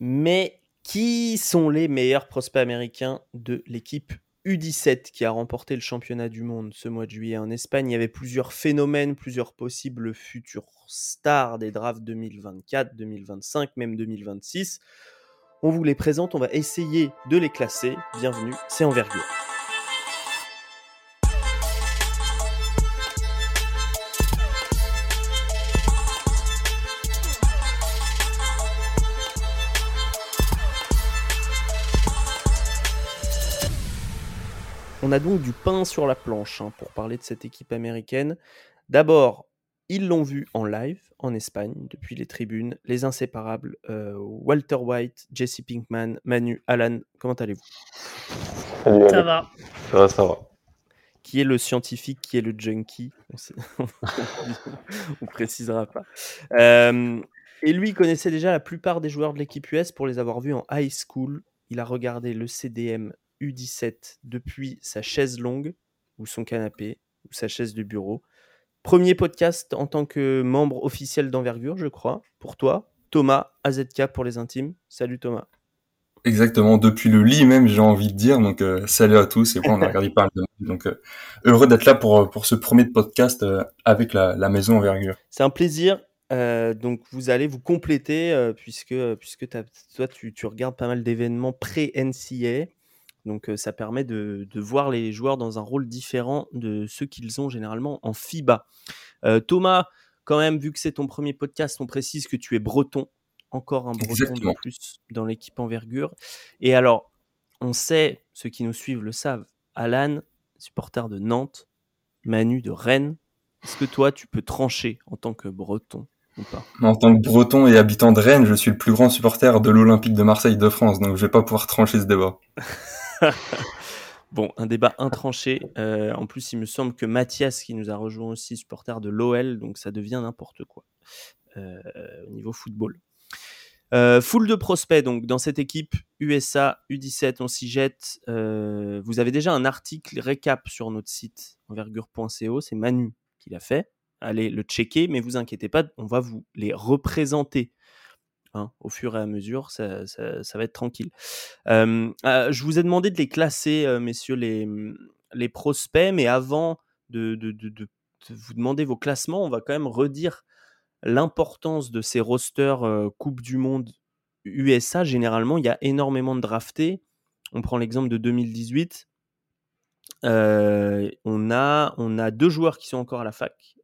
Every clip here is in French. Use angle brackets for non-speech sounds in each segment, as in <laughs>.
Mais qui sont les meilleurs prospects américains de l'équipe U17 qui a remporté le championnat du monde ce mois de juillet en Espagne? Il y avait plusieurs phénomènes, plusieurs possibles futurs stars des drafts 2024, 2025, même 2026. On vous les présente, on va essayer de les classer. Bienvenue, c'est Envergure. On a donc du pain sur la planche hein, pour parler de cette équipe américaine. D'abord, ils l'ont vu en live en Espagne depuis les tribunes, les inséparables euh, Walter White, Jesse Pinkman, Manu, Alan. Comment allez-vous? Ça va. Ça va, ça va. Qui est le scientifique, qui est le junkie? On <laughs> ne précisera pas. Euh, et lui, il connaissait déjà la plupart des joueurs de l'équipe US pour les avoir vus en high school. Il a regardé le CDM U17 depuis sa chaise longue ou son canapé ou sa chaise de bureau. Premier podcast en tant que membre officiel d'envergure, je crois, pour toi. Thomas, AZK pour les intimes. Salut Thomas. Exactement, depuis le lit même, j'ai envie de dire. Donc, euh, salut à tous. Et on a regardé pas mal de Donc, euh, heureux d'être là pour, pour ce premier podcast euh, avec la, la maison envergure. C'est un plaisir. donc, vous allez vous compléter puisque, puisque toi, tu, tu regardes pas mal d'événements pré-NCA. Donc ça permet de, voir les joueurs dans un rôle différent de ceux qu'ils ont généralement en FIBA. Thomas, quand même, vu que c'est ton premier podcast, on précise que tu es breton. Encore un breton de plus dans l'équipe envergure. Et alors, on sait, ceux qui nous suivent le savent, Alan, supporter de Nantes, Manu de Rennes. Est-ce que toi, tu peux trancher en tant que breton ou pas? En tant que breton et habitant de Rennes, je suis le plus grand supporter de l'Olympique de Marseille de France, donc je vais pas pouvoir trancher ce débat. <laughs> <laughs> bon, un débat intranché. Euh, en plus, il me semble que Mathias, qui nous a rejoint aussi, supporter de l'OL, donc ça devient n'importe quoi euh, au niveau football. Euh, full de prospects donc dans cette équipe USA U17 on s'y jette vous avez déjà un article récap sur notre site envergure.co c'est Manu qui l'a fait allez le checker mais vous inquiétez pas on va vous les représenter Hein, au fur et à mesure, ça, va être tranquille. Euh, je vous ai demandé de les classer, messieurs les, mmh, les prospects, mais avant de, vous demander vos classements, on va quand même redire l'importance de ces rosters Coupe du Monde USA. Généralement, il y a énormément de draftés. On prend l'exemple de 2018. on, a, on a deux joueurs qui sont encore à la fac,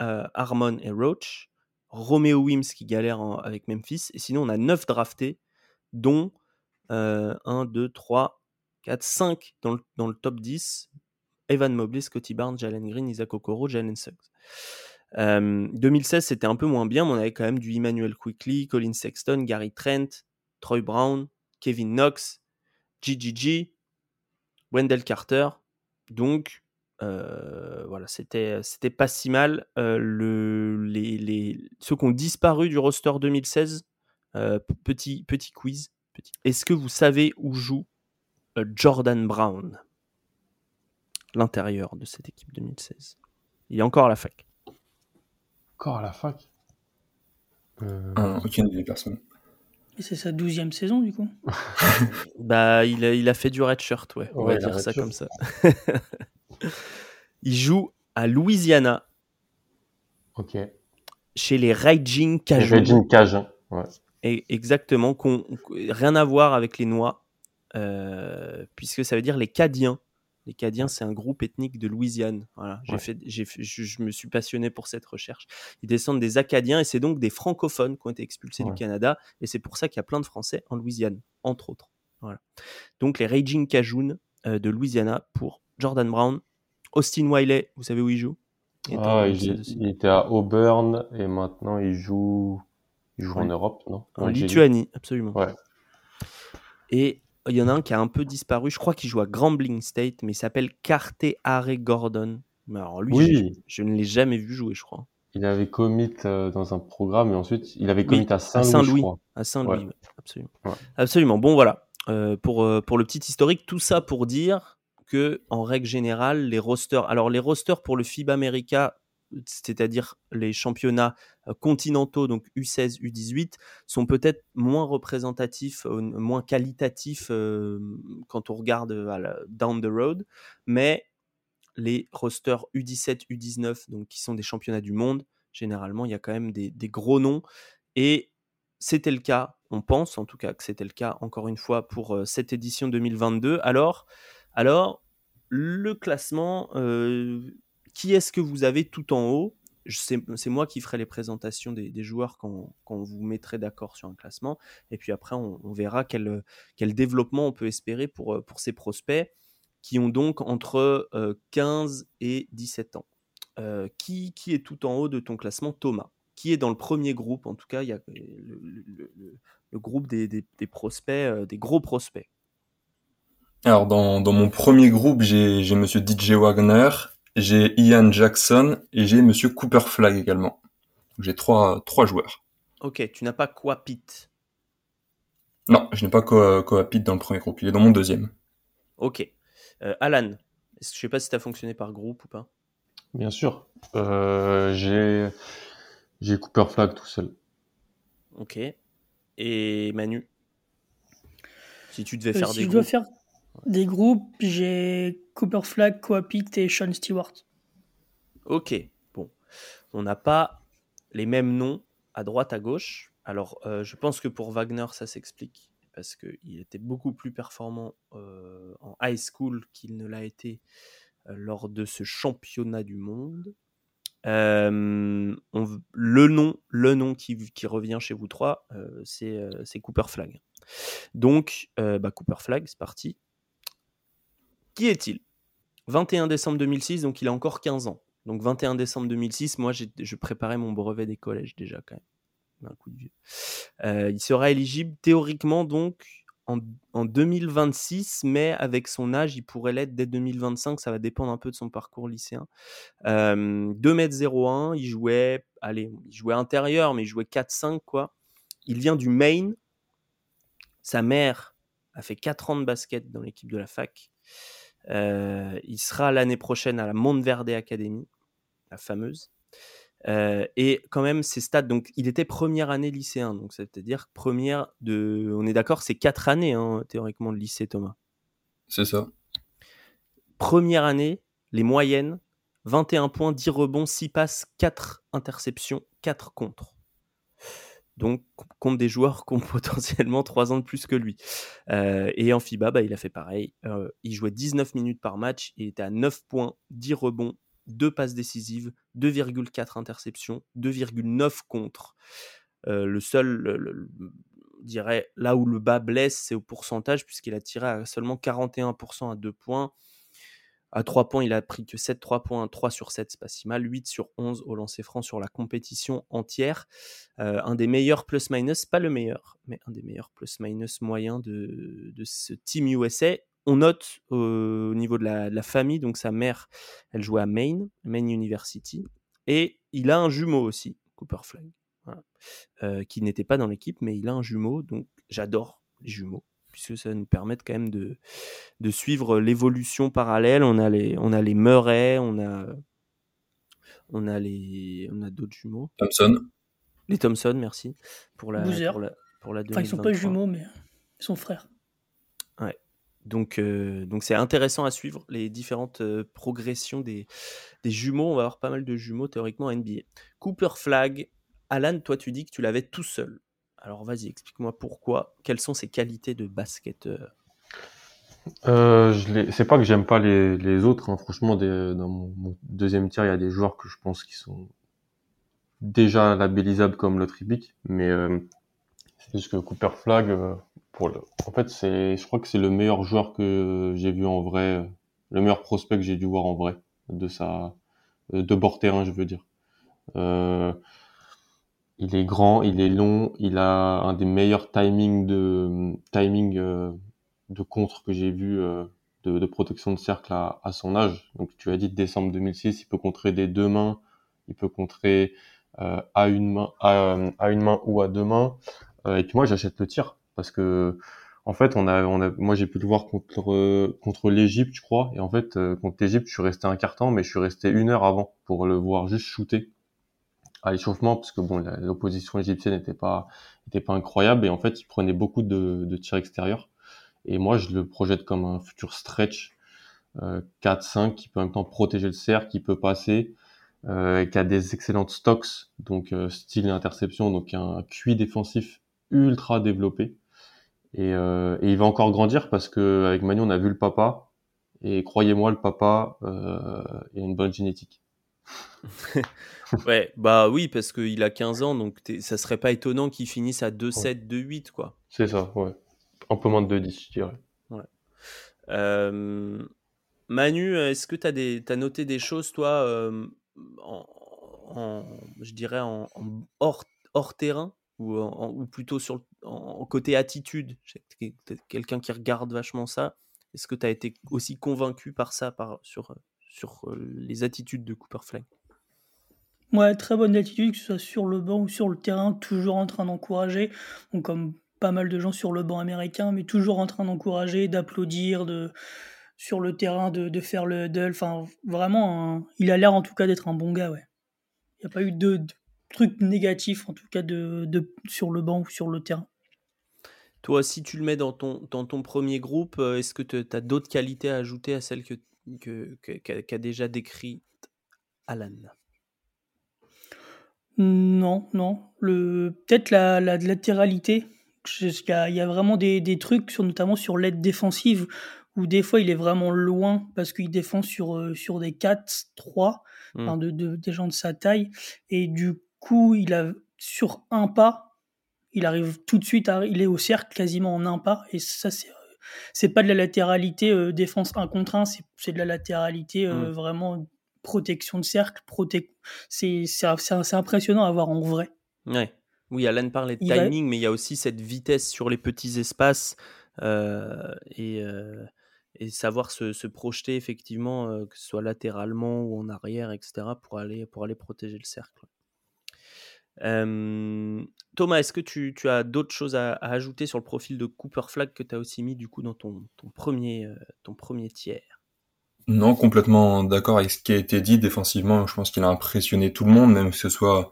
Harmon et Roach. Romeo Wims qui galère avec Memphis. Et sinon, on a 9 draftés, dont 1, 2, 3, 4, 5 dans le, dans le top 10. Evan Mobley, Scotty Barnes, Jalen Green, Isaac Okoro, Jalen Suggs. 2016, c'était un peu moins bien, mais on avait quand même du Emmanuel Quickly, Colin Sexton, Gary Trent, Troy Brown, Kevin Knox, GGG, Wendell Carter. Donc, euh, voilà, c'était c'était pas si mal. Euh, le, les, les, ceux qui ont disparu du roster 2016, euh, petit petit quiz. Petit. Est-ce que vous savez où joue Jordan Brown, l'intérieur de cette équipe 2016 Il est encore à la fac. Encore à la fac? Ah, Aucune personne. C'est sa douzième saison du coup? <laughs> Bah il a, il a fait du red shirt, ouais. On va dire ça comme ça. <laughs> Il joue à Louisiana. Ok. Chez les Raging Cajuns. Raging Cajuns, ouais. Et exactement, rien à voir avec les Noix, euh, puisque ça veut dire les Cadiens. Les Cadiens, c'est un groupe ethnique de Louisiane. Voilà, j'ai fait, j'ai je, me suis passionné pour cette recherche. Ils descendent des Acadiens et c'est donc des francophones qui ont été expulsés du Canada. Et c'est pour ça qu'il y a plein de Français en Louisiane, entre autres. Voilà. Donc les Raging Cajuns euh, de Louisiana pour Jordan Brown, Austin Wiley, vous savez où il joue? Il, ah, il, était à Auburn et maintenant il joue, il joue en Europe, non? En, Lituanie, absolument. Et il y en a un qui a un peu disparu. Je crois qu'il joue à Grambling State, mais il s'appelle Carte Are Gordon. Mais alors lui, oui. je, ne l'ai jamais vu jouer, je crois. Il avait commit euh, dans un programme et ensuite il avait commit à Saint-Louis. à Saint-Louis, absolument. Absolument. Bon, voilà. Euh, pour, euh, pour le petit historique, tout ça pour dire en règle générale, les rosters. Alors les rosters pour le FIBA America c'est-à-dire les championnats continentaux, donc U16, U18, sont peut-être moins représentatifs, moins qualitatifs quand on regarde down the road, mais les rosters U17, U19, donc qui sont des championnats du monde, généralement, il y a quand même des, gros noms. Et c'était le cas, on pense en tout cas que c'était le cas, encore une fois, pour cette édition 2022. Alors, alors le classement, qui est-ce que vous avez tout en haut? C'est moi qui ferai les présentations des, joueurs quand, vous mettrez d'accord sur un classement. Et puis après, on, verra quel, développement on peut espérer pour, pour ces prospects qui ont donc entre 15 et 17 ans. qui, est tout en haut de ton classement? Thomas Qui est dans le premier groupe? En tout cas, il y a le, groupe des, prospects, des gros prospects. Alors, dans, dans mon premier groupe, j'ai Monsieur DJ Wagner, j'ai Ian Jackson et j'ai Monsieur Cooper Flag également. J'ai trois, trois joueurs. Ok, tu n'as pas Coapit Non, je n'ai pas Coapit dans le premier groupe. Il est dans mon deuxième. Ok. Euh, Alan, je ne sais pas si tu as fonctionné par groupe ou pas. Bien sûr. Euh, j'ai, j'ai Cooper Flag tout seul. Ok. Et Manu? Si tu devais euh, faire si des je groupes. dois faire des groupes, j'ai Cooper Flag, Coapit et Sean Stewart. Ok, bon. On n'a pas les mêmes noms à droite, à gauche. Alors, euh, je pense que pour Wagner, ça s'explique parce qu'il était beaucoup plus performant euh, en high school qu'il ne l'a été euh, lors de ce championnat du monde. le nom, le nom qui, revient chez vous trois, c'est Cooper Flag. Donc, bah, Cooper Flag, c'est parti. Qui est-il? 21 décembre 2006, donc il a encore 15 ans. Donc 21 décembre 2006, moi je préparais mon brevet des collèges déjà quand même. Euh, il sera éligible théoriquement donc en, 2026, mais avec son âge, il pourrait l'être dès 2025. Ça va dépendre un peu de son parcours lycéen. Euh, 2m01, il jouait, allez, il jouait intérieur, mais il jouait 4-5 quoi. Il vient du Maine. Sa mère a fait 4 ans de basket dans l'équipe de la fac. Euh, il sera l'année prochaine à la Monteverde Academy, la fameuse. Euh, et quand même, ses stats, donc il était première année lycéen, donc c'est-à-dire première de. On est d'accord, c'est quatre années hein, théoriquement de lycée, Thomas. C'est ça. Première année, les moyennes 21 points, 10 rebonds, 6 passes, 4 interceptions, 4 contre donc contre des joueurs qui ont <laughs> potentiellement 3 ans de plus que lui. Euh, et en FIBA, bah, il a fait pareil. Euh, il jouait 19 minutes par match, il était à 9 points, 10 rebonds, 2 passes décisives, 2,4 interceptions, 2,9 contre. Euh, le seul, dirais, là où le bas blesse, c'est au pourcentage, puisqu'il a tiré à seulement 41% à 2 points. À 3 points, il a pris que 7 3 points, 3 sur 7, c'est pas si mal. 8 sur 11 au lancer franc sur la compétition entière. Euh, un des meilleurs plus-minus, pas le meilleur, mais un des meilleurs plus-minus moyens de, ce Team USA. On note au niveau de la, famille, donc sa mère, elle jouait à Maine, Maine University. Et il a un jumeau aussi, Cooper Flag, euh, qui n'était pas dans l'équipe, mais il a un jumeau, donc j'adore les jumeaux puisque ça nous permet quand même de, de suivre l'évolution parallèle. On a les, on a les Murray, on a, on a les, on a d'autres jumeaux. Thompson. Les Thompson, merci pour la, pour la, pour la enfin, ils sont pas jumeaux, mais ils sont frères. Ouais. Donc, euh, donc c'est intéressant à suivre les différentes euh, progressions des, des jumeaux. On va avoir pas mal de jumeaux théoriquement à NBA. Cooper Flag. Alan, toi, tu dis que tu l'avais tout seul. Alors vas-y, explique-moi pourquoi. Quelles sont ses qualités de basketteur? Euh, C'est pas que j'aime pas les, autres. Hein. Franchement, dans mon, deuxième tiers, il y a des joueurs que je pense qui sont déjà labellisables comme le tribic, mais euh, juste que Cooper Flag, euh, en fait, je crois que c'est le meilleur joueur que j'ai vu en vrai, le meilleur prospect que j'ai dû voir en vrai de sa de bord terrain, je veux dire. Il est grand, il est long, il a un des meilleurs timings de timing euh, de contre que j'ai vu euh, de, protection de cercle à, son âge. Donc tu as dit décembre 2006, il peut contrer des deux mains, il peut contrer euh, à une main, à, une main ou à deux mains. et puis moi j'achète le tir parce que En fait, on a, moi j'ai pu le voir contre contre l'Égypte, je crois. Et en fait, contre l'Égypte, je suis resté un quart mais je suis resté une heure avant pour le voir juste shooter à l'échauffement, parce que bon, l'opposition égyptienne n'était pas était pas incroyable. Et en fait, il prenait beaucoup de, de tirs extérieurs. Et moi, je le projette comme un futur stretch euh, 4-5 qui peut en même temps protéger le cercle, qui peut passer, euh, qui a des excellentes stocks, donc euh, style interception, donc un QI défensif ultra développé. Et, euh, et, il va encore grandir parce que avec Manu on a vu le papa et croyez-moi le papa euh, il a une bonne génétique. <laughs> ouais, bah oui parce qu'il a 15 ans donc ça serait pas étonnant qu'il finisse à 2-7, 2-8 quoi. C'est ça, ouais. Un peu moins de 2-10 je dirais. Ouais. Euh, Manu, est-ce que tu as, as, noté des choses toi euh, en, en, je dirais en, en hors, hors terrain ou, ou, plutôt sur en côté attitude? Quelqu'un qui regarde vachement ça est-ce que tu as été aussi convaincu par ça par, sur, sur les attitudes de Cooper Flag Ouais, très bonne attitude, que ce soit sur le banc ou sur le terrain, toujours en train d'encourager. Comme pas mal de gens sur le banc américain, mais toujours en train d'encourager, d'applaudir, de sur le terrain, de, de faire le huddle. Enfin, vraiment, un... il a l'air en tout cas d'être un bon gars, ouais. Il n'y a pas eu de, de trucs négatifs, en tout cas, de, de, sur le banc ou sur le terrain. Toi, si tu le mets dans ton, dans ton premier groupe, est-ce que tu as d'autres qualités à ajouter à celles que, que, qu'a, déjà décrites Alan? Non, non. Le, peut-être la, la latéralité. Il y, a, il y a vraiment des, des trucs, sur, notamment sur l'aide défensive, où des fois il est vraiment loin parce qu'il défend sur, sur des 4, 3, mmh. enfin de, de, des gens de sa taille. Et du coup, il a sur un pas, il arrive tout de suite, à, il est au cercle quasiment en un pas. Et ça, c'est c'est pas de la latéralité euh, défense 1 contre 1, c'est de la latéralité euh, mmh. vraiment protection de cercle. Prote... C'est impressionnant à voir en vrai. Ouais. Oui, Alan parlait de il timing, va... mais il y a aussi cette vitesse sur les petits espaces euh, et, et, savoir se, se, projeter effectivement, que ce soit latéralement ou en arrière, etc., pour aller, pour aller protéger le cercle. Thomas, est-ce que tu, as d'autres choses à, ajouter sur le profil de Cooper Flag que tu as aussi mis du coup dans ton, ton, premier, euh, ton premier tiers? Non, complètement d'accord avec ce qui a été dit. Défensivement. Je pense qu'il a impressionné tout le monde, même que ce soit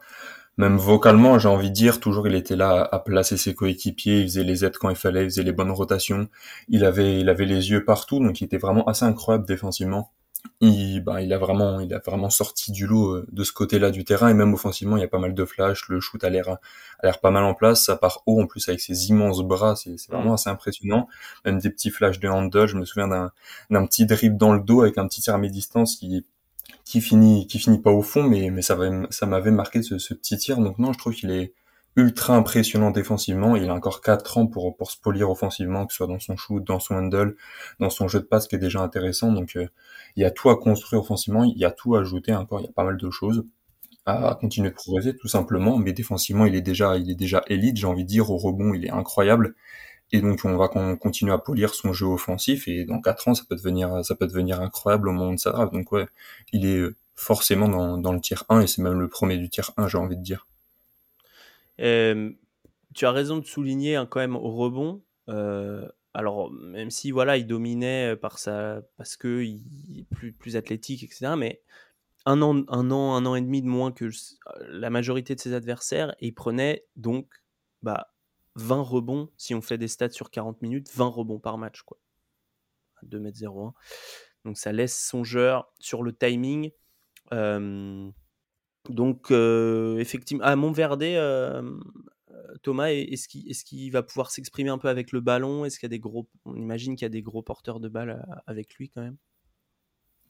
même vocalement, j'ai envie de dire, toujours il était là à placer ses coéquipiers, il faisait les aides quand il fallait, il faisait les bonnes rotations, il avait, il avait les yeux partout, donc il était vraiment assez incroyable défensivement il, bah, il a vraiment, il a vraiment sorti du lot euh, de ce côté-là du terrain et même offensivement, il y a pas mal de flash. Le shoot a l'air, a l'air pas mal en place. Ça part haut en plus avec ses immenses bras, c'est, c'est vraiment assez impressionnant. Même des petits flashs de handle. Je me souviens d'un, d'un petit dribble dans le dos avec un petit tir à mi-distance qui, qui finit, qui finit pas au fond, mais, mais ça, ça m'avait marqué ce, ce petit tir. Donc non, je trouve qu'il est ultra impressionnant défensivement. Il a encore 4 ans pour, pour se polir offensivement, que ce soit dans son shoot, dans son handle, dans son jeu de passe qui est déjà intéressant. Donc, euh, il y a tout à construire offensivement, il y a tout à ajouter encore, il y a pas mal de choses à continuer de progresser tout simplement. Mais défensivement, il est déjà, il est déjà élite, j'ai envie de dire. Au rebond, il est incroyable. Et donc, on va continuer à polir son jeu offensif. Et dans 4 ans, ça peut devenir, ça peut devenir incroyable au moment de sa draft. Donc, ouais, il est forcément dans, dans le tiers 1 et c'est même le premier du tiers 1, j'ai envie de dire. Euh, tu as raison de souligner hein, quand même au rebond. Euh, alors, même si voilà, il dominait par sa, parce que il est plus, plus athlétique, etc. Mais un an, un an, un an et demi de moins que la majorité de ses adversaires, et il prenait donc bah, 20 rebonds, si on fait des stats sur 40 minutes, 20 rebonds par match, quoi. 2m01. Donc ça laisse songeur sur le timing. Euh, donc, euh, effectivement, à Montverde, euh, Thomas, est-ce qu'il est qu va pouvoir s'exprimer un peu avec le ballon? Est-ce qu'il y a des gros, on imagine qu'il y a des gros porteurs de balles avec lui quand même?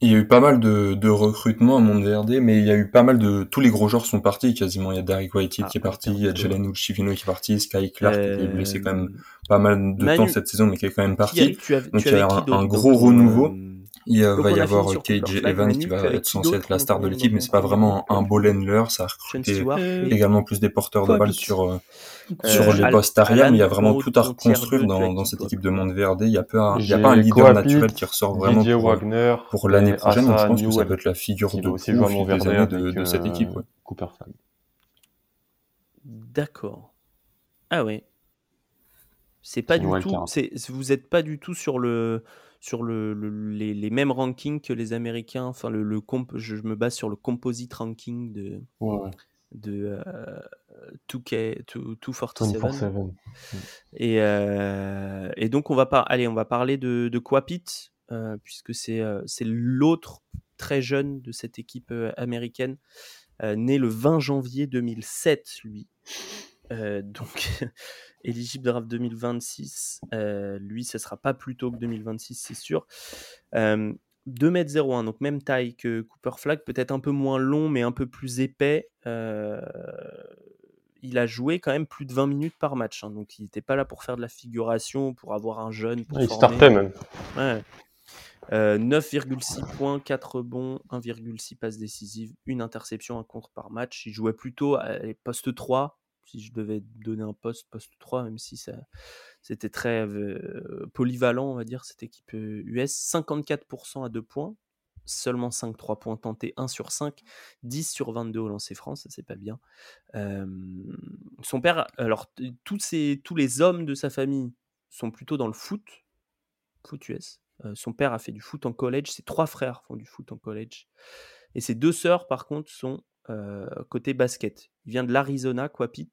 Il y a eu pas mal de, de recrutements à Montverde, mais il y a eu pas mal de, tous les gros joueurs sont partis quasiment. Il y a Derek Whitehead ah, qui est parti, il y a Jalen Uchivino qui est parti, Sky Clark euh... qui est blessé quand même pas mal de Manu, temps cette saison, mais qui est quand même parti. Tu as, tu Donc il y a un, un gros renouveau. Euh... Il va y avoir KJ Evans qui va être censé être la star de l'équipe, mais c'est pas vraiment un ball handler. Ça a recruté également plus des porteurs de balles sur sur les postes arrière, mais il y a vraiment tout à reconstruire dans, dans cette équipe de monde VRD. Il y a pas il y a pas un leader naturel qui ressort vraiment pour, pour l'année prochaine. Donc je pense que ça peut être la figure de proue des années de, de cette équipe. Ouais. Cooper D'accord. Ah ouais. C'est pas du tout. C'est, vous êtes pas du tout sur le sur le, le- les, les mêmes rankings que les Américains. Enfin, le, le comp, je, je me base sur le composite ranking de Ouais, de euh, 2K, 2- 247. 24-7. Et, euh, et donc on va par... Allez, on va parler de, de Kwapit, euh, puisque c'est euh, c'est l'autre très jeune de cette équipe euh, américaine, né le 20 janvier 2007, lui. Euh, donc <laughs> éligible draft 2026. Euh, lui, ce sera pas plus tôt que 2026, c'est sûr. Euh, 2m01, donc même taille que Cooper Flag, peut-être un peu moins long, mais un peu plus épais. Il a joué quand même plus de 20 minutes par match, hein, donc il n'était pas là pour faire de la figuration, pour avoir un jeune. Pour il former. startait même. Ouais. Euh, 9,6 points, 4 rebonds, 1,6 passes décisives, une interception, un contre par match. Il jouait plutôt à les postes 3, si je devais donner un poste, poste 3, même si c'était très euh, polyvalent, on va dire, cette équipe euh, US. 54% à 2 points, seulement 5 3 points tentés, 1 sur 5, 10 sur 22 au lancer franc, ça c'est pas bien. Euh, son père, alors tous, ces, les hommes de sa famille sont plutôt dans le foot, foot US. Euh, son père a fait du foot en college, ses trois frères font du foot en college. Et ses deux sœurs, par contre, sont euh, côté basket. Il vient de l'Arizona, Quapit.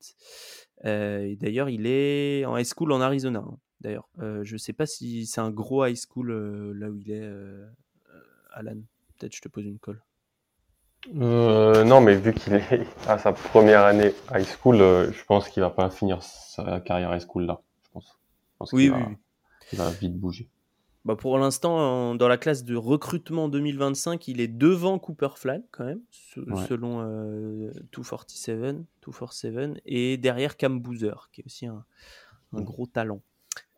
Euh, et d'ailleurs, il est en high school en Arizona. hein. D'ailleurs, Euh, je sais pas si c'est un gros high school euh, là où il est, euh, euh, Alan. Peut-être je te pose une colle. Euh, non, mais vu qu'il est <laughs> à sa première année high school, euh, je pense qu'il va pas finir sa carrière high school là. Je pense. Je pense Oui, qu'il oui, va, oui. il va vite bouger. Bah pour l'instant, dans la classe de recrutement 2025, il est devant Cooper Flag quand même, se- Ouais. selon euh, 247, 247, et derrière Cam Boozer, qui est aussi un, un Mm. gros talent.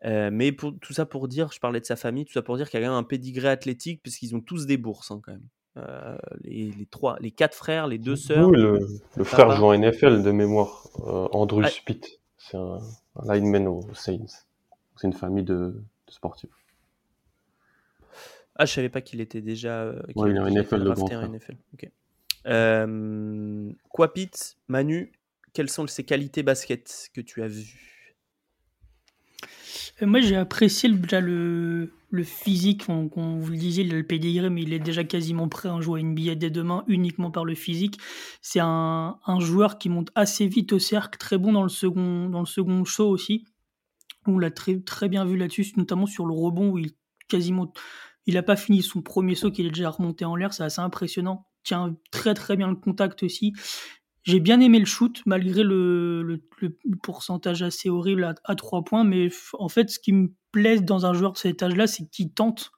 Euh, mais pour, tout ça pour dire, je parlais de sa famille, tout ça pour dire qu'il y a quand même un pédigré athlétique, puisqu'ils ont tous des bourses hein, quand même. Euh, les, les trois, les quatre frères, les deux sœurs. Oui, le, le frère joue en NFL de mémoire, euh, Andrew Ah. Spitt. C'est un, un lineman aux Saints. C'est une famille de, de sportifs. Ah, je savais pas qu'il était déjà. euh, qu'il Ouais, il est en qu'il NFL, drafté grand en frère. NFL. Ok. Euh, Kwapit, Manu, quelles sont ses qualités basket que tu as vues? Euh, Moi, j'ai apprécié le, déjà le, le physique. On, on vous le disait, il a le pédigré, mais il est déjà quasiment prêt à jouer à NBA dès demain uniquement par le physique. C'est un, un joueur qui monte assez vite au cercle, très bon dans le second, dans le second show aussi. On l'a très, très bien vu là-dessus, notamment sur le rebond où il quasiment. Il n'a pas fini son premier saut, qu'il est déjà remonté en l'air. C'est assez impressionnant. Tient très très bien le contact aussi. J'ai bien aimé le shoot, malgré le, le- le pourcentage assez horrible à, à 3 points. Mais en fait, ce qui me plaît dans un joueur de cet âge-là, c'est qu'il tente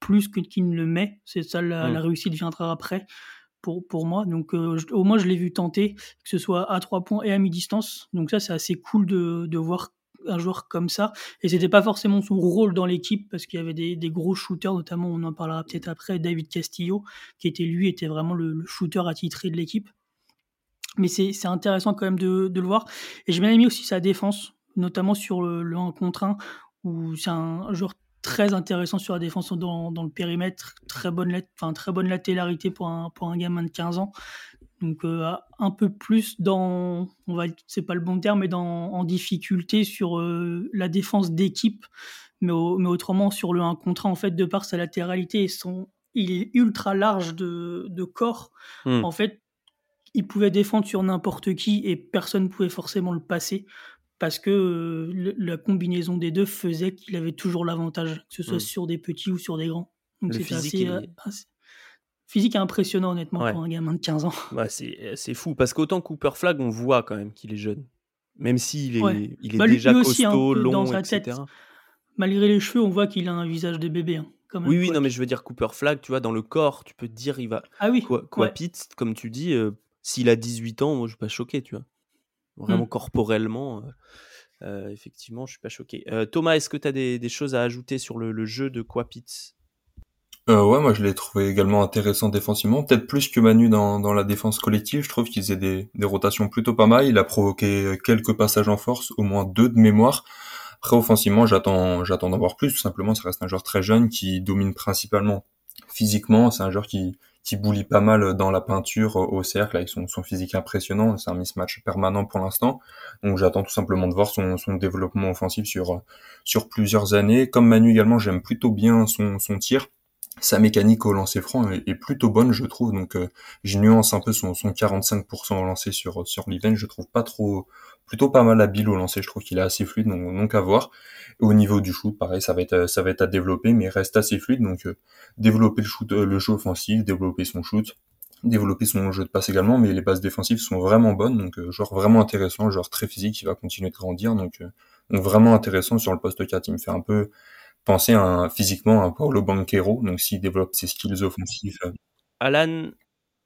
plus que qu'il ne le met. C'est ça, la, la réussite viendra après pour, pour moi. Donc, euh, je- au moins, je l'ai vu tenter, que ce soit à 3 points et à mi-distance. Donc, ça, c'est assez cool de, de voir un joueur comme ça. Et c'était pas forcément son rôle dans l'équipe, parce qu'il y avait des, gros shooters, notamment, on en parlera peut-être après, David Castillo, qui était lui, était vraiment le, le shooter attitré de l'équipe. Mais c'est intéressant quand même de, le voir. Et j'ai bien aimé aussi sa défense, notamment sur le, le 1 contre 1, où c'est un joueur très intéressant sur la défense dans, dans le périmètre, très bonne, enfin, très bonne latéralité pour un, pour un gamin de 15 ans. Donc euh, un peu plus dans, on va, c'est pas le bon terme, mais dans, en difficulté sur euh, la défense d'équipe, mais, au- mais autrement sur le 1 contre 1, en fait, de par sa latéralité et son, il est ultra large de, de corps. Hmm. En fait, il pouvait défendre sur n'importe qui et personne ne pouvait forcément le passer parce que euh, le- la combinaison des deux faisait qu'il avait toujours l'avantage, que ce soit Mm. sur des petits ou sur des grands. Donc c'était assez, assez- physique impressionnant honnêtement Ouais. pour un gamin de 15 ans. Ouais, c'est c'est fou parce qu'autant Cooper Flag, on voit quand même qu'il est jeune, même s'il est, Ouais. il est Bah, déjà aussi, costaud, long, dans sa etc. tête. Malgré les cheveux, on voit qu'il a un visage de bébé. hein, quand même, Oui, oui, non, mais je veux dire Cooper Flag, tu vois, dans le corps, tu peux te dire, il va. Ah oui, Quoi, quoi Pete, comme tu dis, euh, s'il a 18 ans, moi je suis pas choqué, tu vois. Vraiment Mm. corporellement, euh, euh, effectivement, je suis pas choqué. Euh, Thomas, est-ce que tu as des, des choses à ajouter sur le, le jeu de Quapitz Euh, ouais, moi je l'ai trouvé également intéressant défensivement, peut-être plus que Manu dans, dans la défense collective. Je trouve qu'il faisait des, des rotations plutôt pas mal. Il a provoqué quelques passages en force, au moins deux de mémoire. Après, offensivement, j'attends, j'attends d'en voir plus. Tout simplement, ça reste un joueur très jeune qui domine principalement physiquement. C'est un joueur qui, qui pas mal dans la peinture au cercle avec son, son physique impressionnant. C'est un mismatch permanent pour l'instant. Donc j'attends tout simplement de voir son, son développement offensif sur sur plusieurs années. Comme Manu également, j'aime plutôt bien son, son tir sa mécanique au lancer franc est, plutôt bonne, je trouve. Donc, euh, je nuance un peu son, son 45% au lancer sur sur l'event. Je trouve pas trop, plutôt pas mal habile au lancer. Je trouve qu'il est assez fluide, donc, donc à voir. au niveau du shoot, pareil, ça va être ça va être à développer, mais il reste assez fluide. Donc, euh, développer le shoot, euh, le jeu offensif, développer son shoot, développer son jeu de passe également. Mais les bases défensives sont vraiment bonnes, donc joueur vraiment intéressant, joueur très physique qui va continuer de grandir. Donc, donc vraiment intéressant sur le poste 4. Il me fait un peu penser un, physiquement à Paulo Banquero, donc s'il développe ses skills offensifs. Euh. Alan,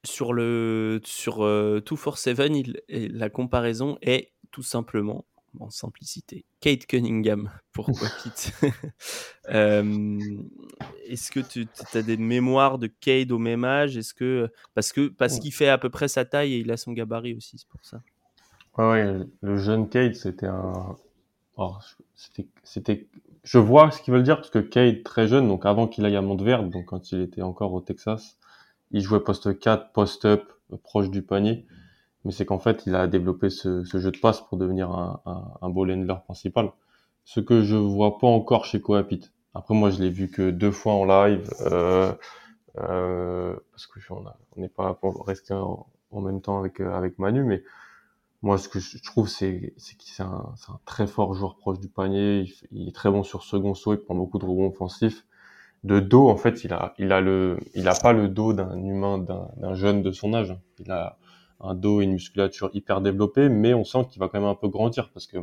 sur le sur euh, 247, il, la comparaison est tout simplement, en simplicité, Kate Cunningham <laughs> pour Pete. <laughs> <laughs> euh, Est-ce que tu as des mémoires de Kate au même âge? Est-ce que parce que parce qu'il fait à peu près sa taille et il a son gabarit aussi, c'est pour ça. Ouais, le jeune Kate, c'était un, oh, c'était je vois ce qu'ils veulent dire parce que Cade, très jeune, donc avant qu'il aille à Montverde, donc quand il était encore au Texas, il jouait poste 4, post-up, euh, proche du panier. Mais c'est qu'en fait, il a développé ce, ce, jeu de passe pour devenir un, un, un ball handler principal. Ce que je vois pas encore chez Coapit. Après, moi, je l'ai vu que deux fois en live, euh, euh, parce que on n'est pas pour rester en, en, même temps avec euh, avec Manu, mais moi, ce que je trouve, c'est qu'il c'est un, un, très fort joueur proche du panier. Il, est très bon sur second saut. Il prend beaucoup de rebonds offensifs. De dos, en fait, il a, il a le, il a pas le dos d'un humain, d'un jeune de son âge. Il a un dos et une musculature hyper développée, mais on sent qu'il va quand même un peu grandir parce que,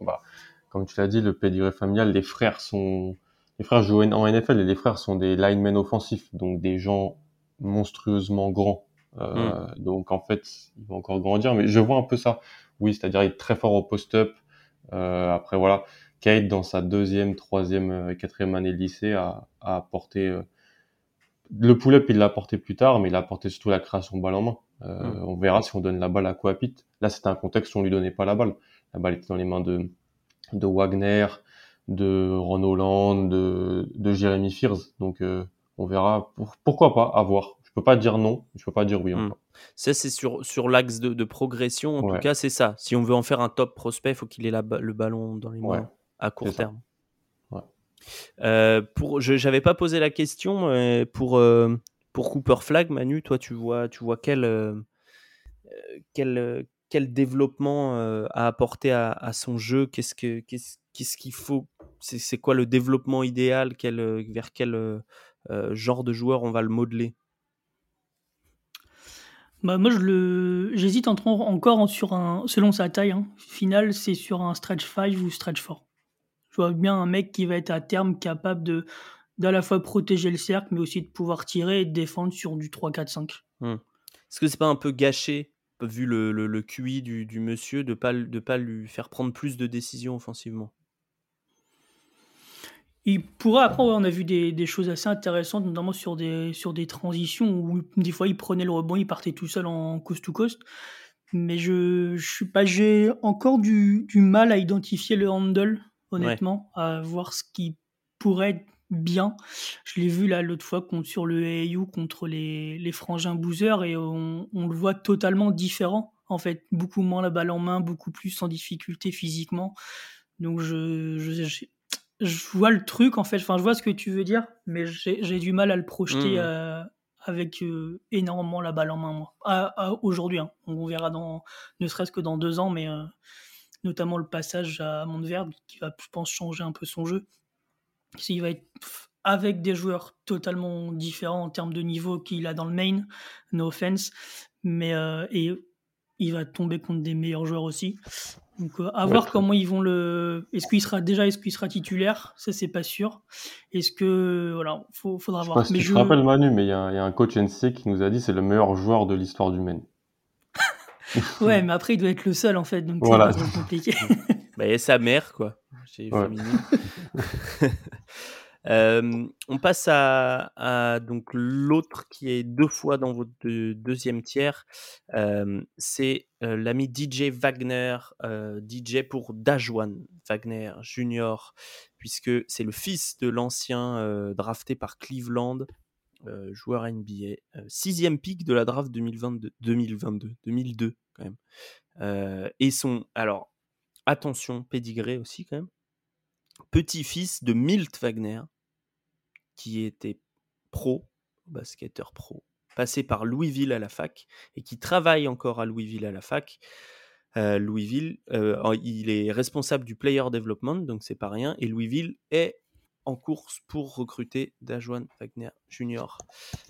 bah, comme tu l'as dit, le pedigree familial, les frères sont, les frères jouent en NFL et les frères sont des linemen offensifs, donc des gens monstrueusement grands euh, mm. Donc en fait, il va encore grandir, mais je vois un peu ça. Oui, c'est-à-dire il est très fort au post-up. Euh, après voilà, Kate dans sa deuxième, troisième, euh, quatrième année de lycée a, a apporté euh, le pull-up, il l'a apporté plus tard, mais il a apporté surtout la création balle en main. Euh, mm. On verra si on donne la balle à Coapit. Là, c'était un contexte où on lui donnait pas la balle. La balle était dans les mains de, de Wagner, de Ron Holland, de, de Jeremy Fears. Donc, euh, on verra. pourquoi pas, à voir. Je peux pas dire non, je peux pas dire oui. Mmh. Ça, c'est sur, sur l'axe de, de, progression. En tout cas, c'est ça. Si on veut en faire un top prospect, il faut qu'il ait la, le ballon dans les mains à court terme. Ouais. Euh, pour, je n'avais pas posé la question mais pour, euh, pour Cooper Flag, Manu, toi, tu vois, tu vois quel, euh, quel, quel développement a apporté à, à son jeu? Qu'est-ce qu'il qu'est-ce, qu'est-ce qu'il faut? C'est, quoi le développement idéal? Quel, Vers quel genre de joueur on va le modeler? Bah, moi, je le, j'hésite encore sur un, selon sa taille, hein. final, c'est sur un stretch 5 ou stretch 4. Je vois bien un mec qui va être à terme capable de, d'à la fois protéger le cercle, mais aussi de pouvoir tirer et défendre sur du 3, 4, 5. Est-ce que c'est pas un peu gâché, vu le, le, QI du, du monsieur, de pas, de pas lui faire prendre plus de décisions offensivement? Il pourrait, après, on a vu des, des, choses assez intéressantes, notamment sur des, sur des transitions où des fois il prenait le rebond, il partait tout seul en coast to coast. Mais je, je suis pas, j'ai encore du, du, mal à identifier le handle, honnêtement, à voir ce qui pourrait être bien. Je l'ai vu là l'autre fois contre, sur le AAU contre les, les frangins Boozer et on, on, le voit totalement différent. En fait, beaucoup moins la balle en main, beaucoup plus sans difficulté physiquement. Donc je, je, je vois le truc en fait, enfin je vois ce que tu veux dire, mais j'ai du mal à le projeter mmh. euh, avec euh, énormément la balle en main moi. Aujourd'hui, hein. on verra dans, ne serait-ce que dans deux ans, mais euh, notamment le passage à Montverde qui va, je pense, changer un peu son jeu. S'il va être avec des joueurs totalement différents en termes de niveau qu'il a dans le main, no offense, mais et il va tomber contre des meilleurs joueurs aussi. Donc euh, à voir comment ils vont le. Est-ce qu'il sera déjà, est-ce qu'il sera titulaire? Ça c'est pas sûr. Est-ce que voilà, faut, faudra voir. mais je... te rappelle Manu, mais il y, y, a un coach NC qui nous a dit c'est le meilleur joueur de l'histoire du Maine. <laughs> ouais, mais après il doit être le seul en fait, donc voilà. c'est compliqué. bah, il y a sa mère quoi. Chez ouais. <laughs> On passe à, donc l'autre qui est deux fois dans votre deuxième tiers. C'est l'ami DJ Wagner, DJ pour Dajwan Wagner Junior, puisque c'est le fils de l'ancien drafté par Cleveland joueur NBA, sixième pick de la draft 2022, 2022, 2002 quand même. Et son, alors attention, pédigré aussi quand même, petit-fils de Milt Wagner, qui était pro, basketteur pro, passé par Louisville à la fac et qui travaille encore à Louisville à la fac. Louisville, il est responsable du player development, donc c'est pas rien. Et Louisville est en course pour recruter Dajuan Wagner Jr.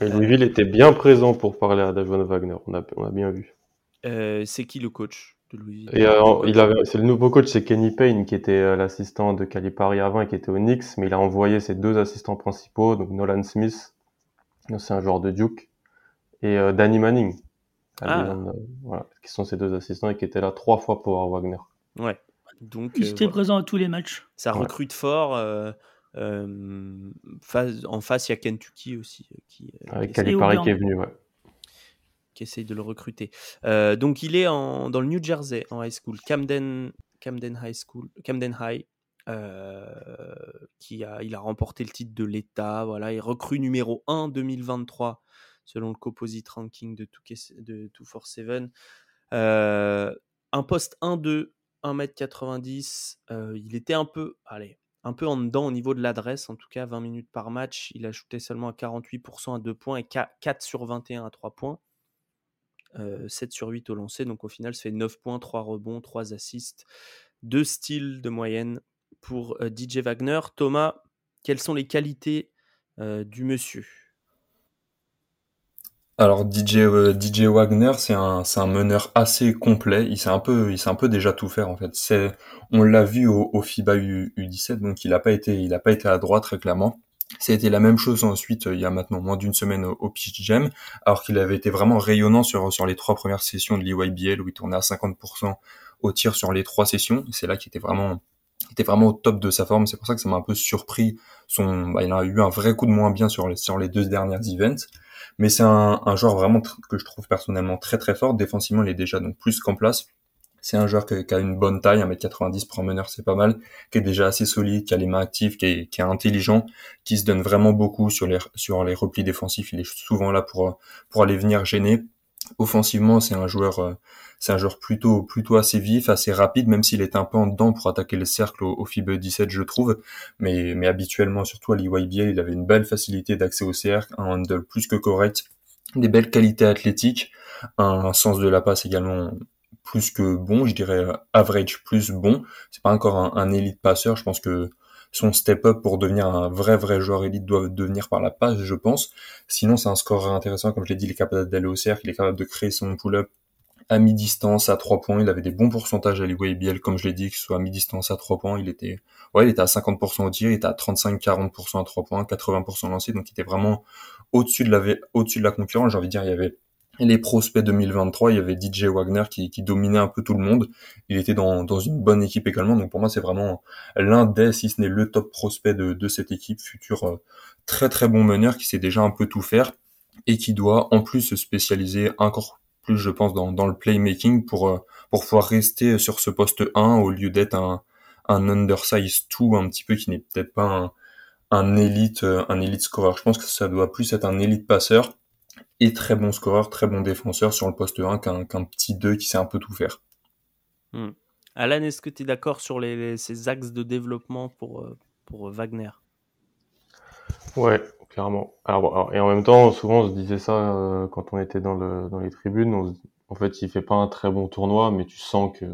Et Louisville était bien présent pour parler à Dajuan Wagner, on a, on a bien vu. c'est qui le coach? De Louisville et, il avait, C'est le nouveau coach, c'est Kenny Payne, qui était l'assistant de Calipari avant et qui était au Knicks, mais il a envoyé ses deux assistants principaux, donc Nolan Smith, c'est un joueur de Duke, et Danny Manning, ah. voilà, qui sont ses deux assistants et qui étaient là trois fois pour Wagner. Ouais. Donc, il était présent à tous les matchs. Ça recrute fort. Euh, en face, il y a Kentucky aussi. Euh, qui, euh, Avec Calipari qui est venu, ouais. Essaye de le recruter. donc, il est en, dans le New Jersey en high school, Camden, Camden High School, Camden High. qui a, il a remporté le titre de l'État. Voilà, il recrue numéro 1 2023 selon le composite ranking de, de 247. Euh, un poste 1-2, 1m90. il était un peu, allez, un peu en dedans au niveau de l'adresse, en tout cas 20 minutes par match. Il a seulement à 48% à 2 points et 4 sur 21 à 3 points. 7 euh, sur 8 au lancer, donc au final, ça fait 9 points, 3 rebonds, 3 assists, 2 styles de moyenne pour euh, DJ Wagner. Thomas, quelles sont les qualités euh, du monsieur? Alors DJ DJ Wagner, c'est un meneur assez complet. Il sait un peu déjà tout faire en fait. On l'a vu au, FIBA U, 17 donc il a pas été pas été à droite très clairement. Été la même chose ensuite euh, il y a maintenant moins d'une semaine au, au Pitch Jam, alors qu'il avait été vraiment rayonnant sur sur les trois premières sessions de l'EYBL où il tournait à 50% au tir sur les trois sessions. C'est là qu'il était vraiment était vraiment au top de sa forme. C'est pour ça que ça m'a un peu surpris. Son, bah, il a eu un vrai coup de moins bien sur les, sur les deux dernières events. Mais c'est un, un, joueur vraiment que je trouve personnellement très très fort. Défensivement, il est déjà donc plus qu'en place. C'est un joueur qui a une bonne taille, 1m90 pour un meneur, c'est pas mal, qui est déjà assez solide, qui a les mains actives, qui est, qui est intelligent, qui se donne vraiment beaucoup sur les, sur les replis défensifs. Il est souvent là pour, pour aller venir gêner. Offensivement, c'est un joueur, euh, c'est un joueur plutôt, plutôt assez vif, assez rapide, même s'il est un peu en dedans pour attaquer le cercle au, au FIBE 17, je trouve. Mais, mais habituellement, surtout à l'EYBL, il avait une belle facilité d'accès au cercle, un handle plus que correct, des belles qualités athlétiques, un sens de la passe également plus que bon, je dirais average plus bon. C'est pas encore un, un élite passeur, je pense que son step-up pour devenir un vrai vrai joueur élite doit devenir par la passe, je pense. Sinon, c'est un score intéressant, comme je l'ai dit, il est capable d'aller au cercle, il est capable de créer son pull-up à mi-distance, à 3 points. Il avait des bons pourcentages à l'IWBL, comme je l'ai dit, que ce soit à mi-distance à 3 points. Il était, ouais, il était à 50% au tir, il était à 35-40% à 3 points, 80% lancé. Donc, il était vraiment au-dessus de la, au-dessus de la concurrence. J'ai envie de dire, il y avait les prospects 2023, il y avait DJ Wagner qui, qui dominait un peu tout le monde. Il était dans, dans une bonne équipe également. Donc, pour moi, c'est vraiment l'un des, si ce n'est le top prospect de, de cette équipe, futur euh, très très bon meneur qui sait déjà un peu tout faire et qui doit en plus se spécialiser encore plus, je pense, dans, dans le playmaking pour, euh, pour pouvoir rester sur ce poste 1 au lieu d'être un, un undersize 2 un petit peu qui n'est peut-être pas un, un élite, euh, un élite scoreur. Je pense que ça doit plus être un élite passeur et très bon scoreur, très bon défenseur sur le poste 1 qu'un petit 2 qui sait un peu tout faire. Hmm. Alan, est-ce que tu es d'accord sur les, ces axes de développement pour, euh, pour Wagner? Ouais, clairement. Alors, et en même temps, souvent on se disait ça euh, quand on était dans, le, dans les tribunes. en fait, il fait pas un très bon tournoi, mais tu sens que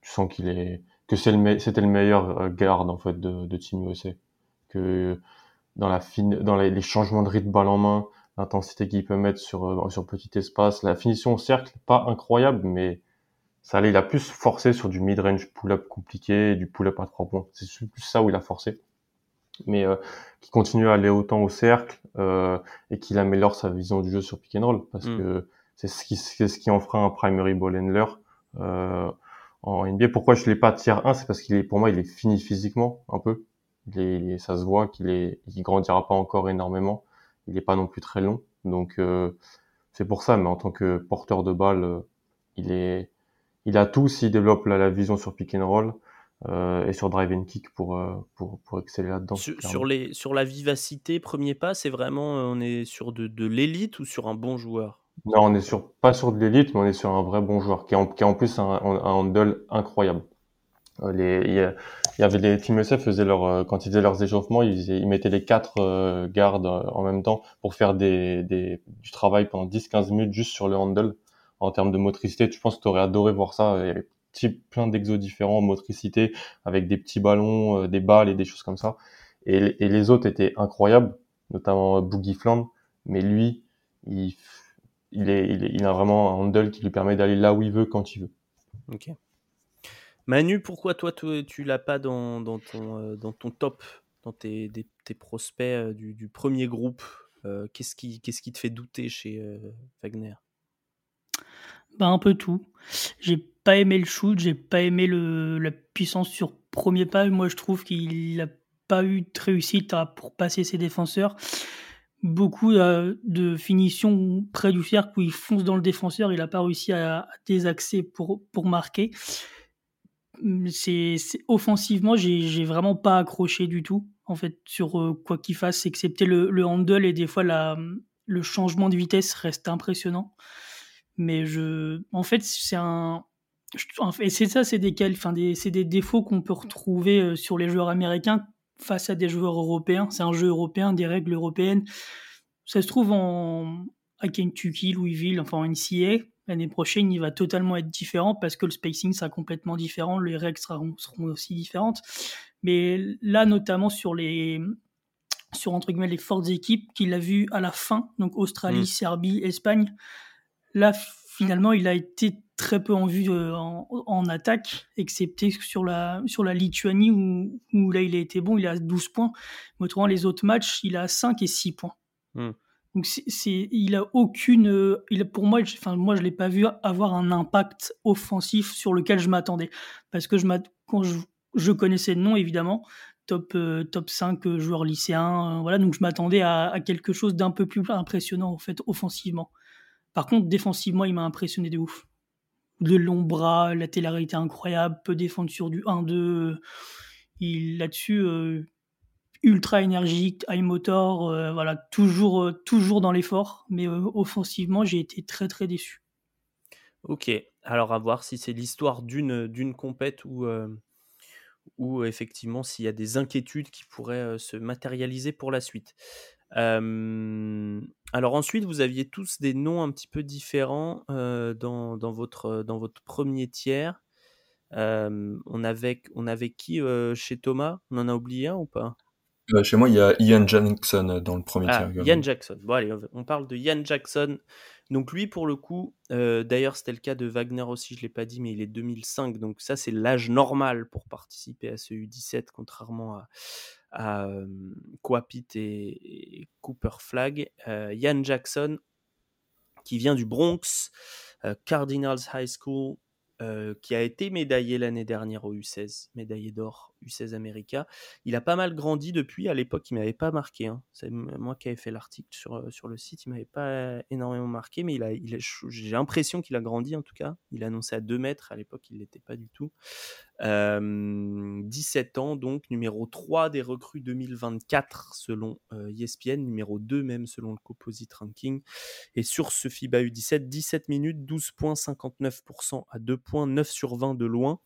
tu sens qu'il est que c'est le c'était le meilleur euh, garde en fait de, de Team USA. Que dans la fine, dans les, changements de rythme balle en main, l'intensité qu'il peut mettre sur euh, sur petit espace, la finition au cercle, pas incroyable, mais ça allait. Il a plus forcé sur du mid-range pull-up compliqué, du pull-up à trois points. C'est plus ça où il a forcé mais euh, qui continue à aller autant au cercle euh, et qu'il améliore sa vision du jeu sur pick and roll parce mm. que c'est ce qui c'est ce qui en fera un primary ball handler euh, en NBA. Pourquoi je l'ai pas tier 1 C'est parce qu'il est pour moi il est fini physiquement un peu. Il est, ça se voit qu'il est il grandira pas encore énormément. Il est pas non plus très long donc euh, c'est pour ça. Mais en tant que porteur de balle, euh, il est il a tout s'il développe la, la vision sur pick and roll euh, et sur drive and kick pour, pour, pour exceller là-dedans. Sur, les, sur la vivacité, premier pas, c'est vraiment, on est sur de, de l'élite ou sur un bon joueur? Non, on est sur, pas sur de l'élite, mais on est sur un vrai bon joueur qui a en, qui en plus un, un handle incroyable. Les, il, y, avait les Team USA faisaient leur quand ils faisaient leurs échauffements, ils, ils mettaient les quatre gardes en même temps pour faire des, des du travail pendant 10-15 minutes juste sur le handle en termes de motricité. Tu penses que tu aurais adoré voir ça. Il y avait plein d'exos différents en motricité, avec des petits ballons, euh, des balles et des choses comme ça. Et, les autres étaient incroyables, notamment Boogie Fland, mais lui, il, il, est, il, a vraiment un handle qui lui permet d'aller là où il veut, quand il veut. Ok. Manu, pourquoi toi, tu, l'as pas dans, euh, ton top, dans tes, prospects euh, du, premier groupe Qu'est-ce qui, qu'est-ce qui te fait douter chez Wagner? Bah, un peu tout. J'ai pas aimé le shoot, j'ai pas aimé la puissance sur premier pas. Moi, je trouve qu'il n'a pas eu de réussite pour passer ses défenseurs. Beaucoup euh, de finitions près du cercle où il fonce dans le défenseur, il n'a pas réussi à, désaxer pour marquer. C'est offensivement, j'ai vraiment pas accroché du tout. En fait, sur euh, quoi qu'il fasse, excepté le, le handle et des fois le changement de vitesse reste impressionnant. Mais je, en fait, c'est un, c'est ça, c'est des, enfin des, des défauts qu'on peut retrouver euh, sur les joueurs américains face à des joueurs européens. C'est un jeu européen, des règles européennes. Ça se trouve en, à Kentucky, Louisville, enfin en NCA. L'année prochaine, il va totalement être différent parce que le spacing sera complètement différent, les règles seront, seront aussi différentes. Mais là, notamment sur les, sur entre guillemets les fortes équipes qu'il a vu à la fin, donc Australie, mmh. Serbie, Espagne, Là, finalement, il a été très peu en vue euh, en, attaque, excepté sur la, sur la Lituanie où, où, là il a été bon, il a 12 points. Mais autrement, les autres matchs, il a 5 et 6 points. Hmm. Donc c'est, il a aucune, il a, pour moi, enfin moi je l'ai pas vu avoir un impact offensif sur lequel je m'attendais, parce que je quand je, je, connaissais le nom évidemment, top euh, top 5 euh, joueurs lycéens, voilà, donc je m'attendais à, quelque chose d'un peu plus impressionnant en fait offensivement. Par contre, défensivement, il m'a impressionné de ouf. De longs bras, la télarité incroyable, peut défendre sur du 1-2. Il là-dessus euh, ultra énergique, high motor, euh, voilà, toujours euh, toujours dans l'effort, mais offensivement, j'ai été très très déçu. Ok, alors à voir si c'est l'histoire d'une d'une compète ou ou effectivement s'il y a des inquiétudes qui pourraient se matérialiser pour la suite alors ensuite, vous aviez tous des noms un petit peu différents dans, dans, votre, dans votre premier tiers. on, avait, on avait qui chez Thomas? On en a oublié un ou pas? Euh, Chez moi, il y a Ian Jackson dans le premier ah, tiers. Ian Jackson. Bon, allez, on parle de Ian Jackson. Donc lui, pour le coup, d'ailleurs, c'était le cas de Wagner aussi, je ne l'ai pas dit, mais il est 2005. Donc ça, c'est l'âge normal pour participer à ce U17, contrairement à, à euh, et, Cooper Flag. Ian Jackson, qui vient du Bronx, Cardinals High School, euh, qui a été médaillé l'année dernière au U16, médaillé d'or U16 America. Il a pas mal grandi depuis. À l'époque, il m'avait pas marqué. Hein. C'est moi qui avais fait l'article sur, euh, sur le site. Il m'avait pas énormément marqué, mais il a, j'ai l'impression qu'il a grandi en tout cas. Il a annoncé à 2 mètres. À l'époque, il l'était pas du tout. 17 ans, donc numéro 3 des recrues 2024 selon ESPN, numéro 2 même selon le Composite Ranking. Et sur ce FIBA U17, 17 minutes, 12,59% à 2 points, 9 sur 20 de loin.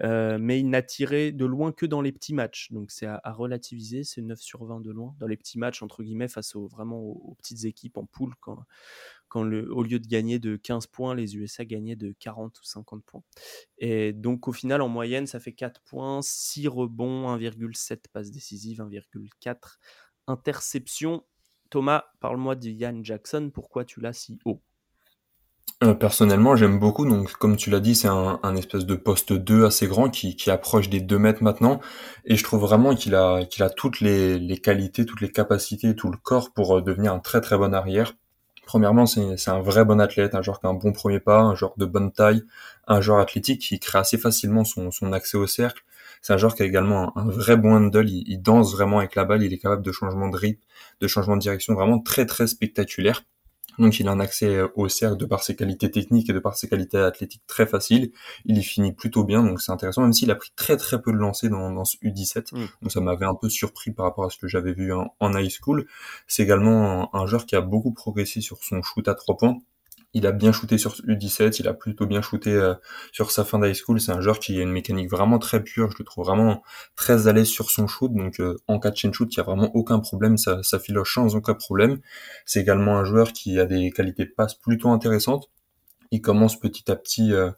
Mais il n'a tiré de loin que dans les petits matchs. Donc c'est à, relativiser, c'est 9 sur 20 de loin. Dans les petits matchs, entre guillemets, face aux, vraiment aux, petites équipes en poule, quand, au lieu de gagner de 15 points, les USA gagnaient de 40 ou 50 points. Et donc au final, en moyenne, ça fait 4 points, 6 rebonds, 1,7 passes décisives, 1,4 interceptions. Thomas, parle-moi de Ian Jackson, pourquoi tu l'as si haut? Euh, personnellement, j'aime beaucoup. Donc, comme tu l'as dit, c'est un, espèce de poste 2 assez grand qui, qui approche des 2 mètres maintenant. Et je trouve vraiment qu'il a, qu'il a toutes les, les, qualités, toutes les capacités, tout le corps pour euh, devenir un très très bon arrière. Premièrement, c'est un vrai bon athlète, un joueur qui a un bon premier pas, un joueur de bonne taille, un joueur athlétique qui crée assez facilement son, son accès au cercle. C'est un joueur qui a également un, vrai bon handle, il, il, danse vraiment avec la balle, il est capable de changement de rythme, de changement de direction vraiment très très spectaculaire. Donc il a un accès au cercle de par ses qualités techniques et de par ses qualités athlétiques très faciles. Il y finit plutôt bien, donc c'est intéressant, même s'il a pris très très peu de lancers dans, dans ce U17. Mm. Donc ça m'avait un peu surpris par rapport à ce que j'avais vu en, high school. C'est également un, un joueur qui a beaucoup progressé sur son shoot à trois points il a bien shooté sur U17, il a plutôt bien shooté euh, sur sa fin d'high school. C'est un joueur qui a une mécanique vraiment très pure. Je le trouve vraiment très à l'aise sur son shoot. Donc euh, en catch and shoot, il y a vraiment aucun problème. Ça, ça filoche sans aucun problème. C'est également un joueur qui a des qualités de passe plutôt intéressantes il commence petit à petit euh,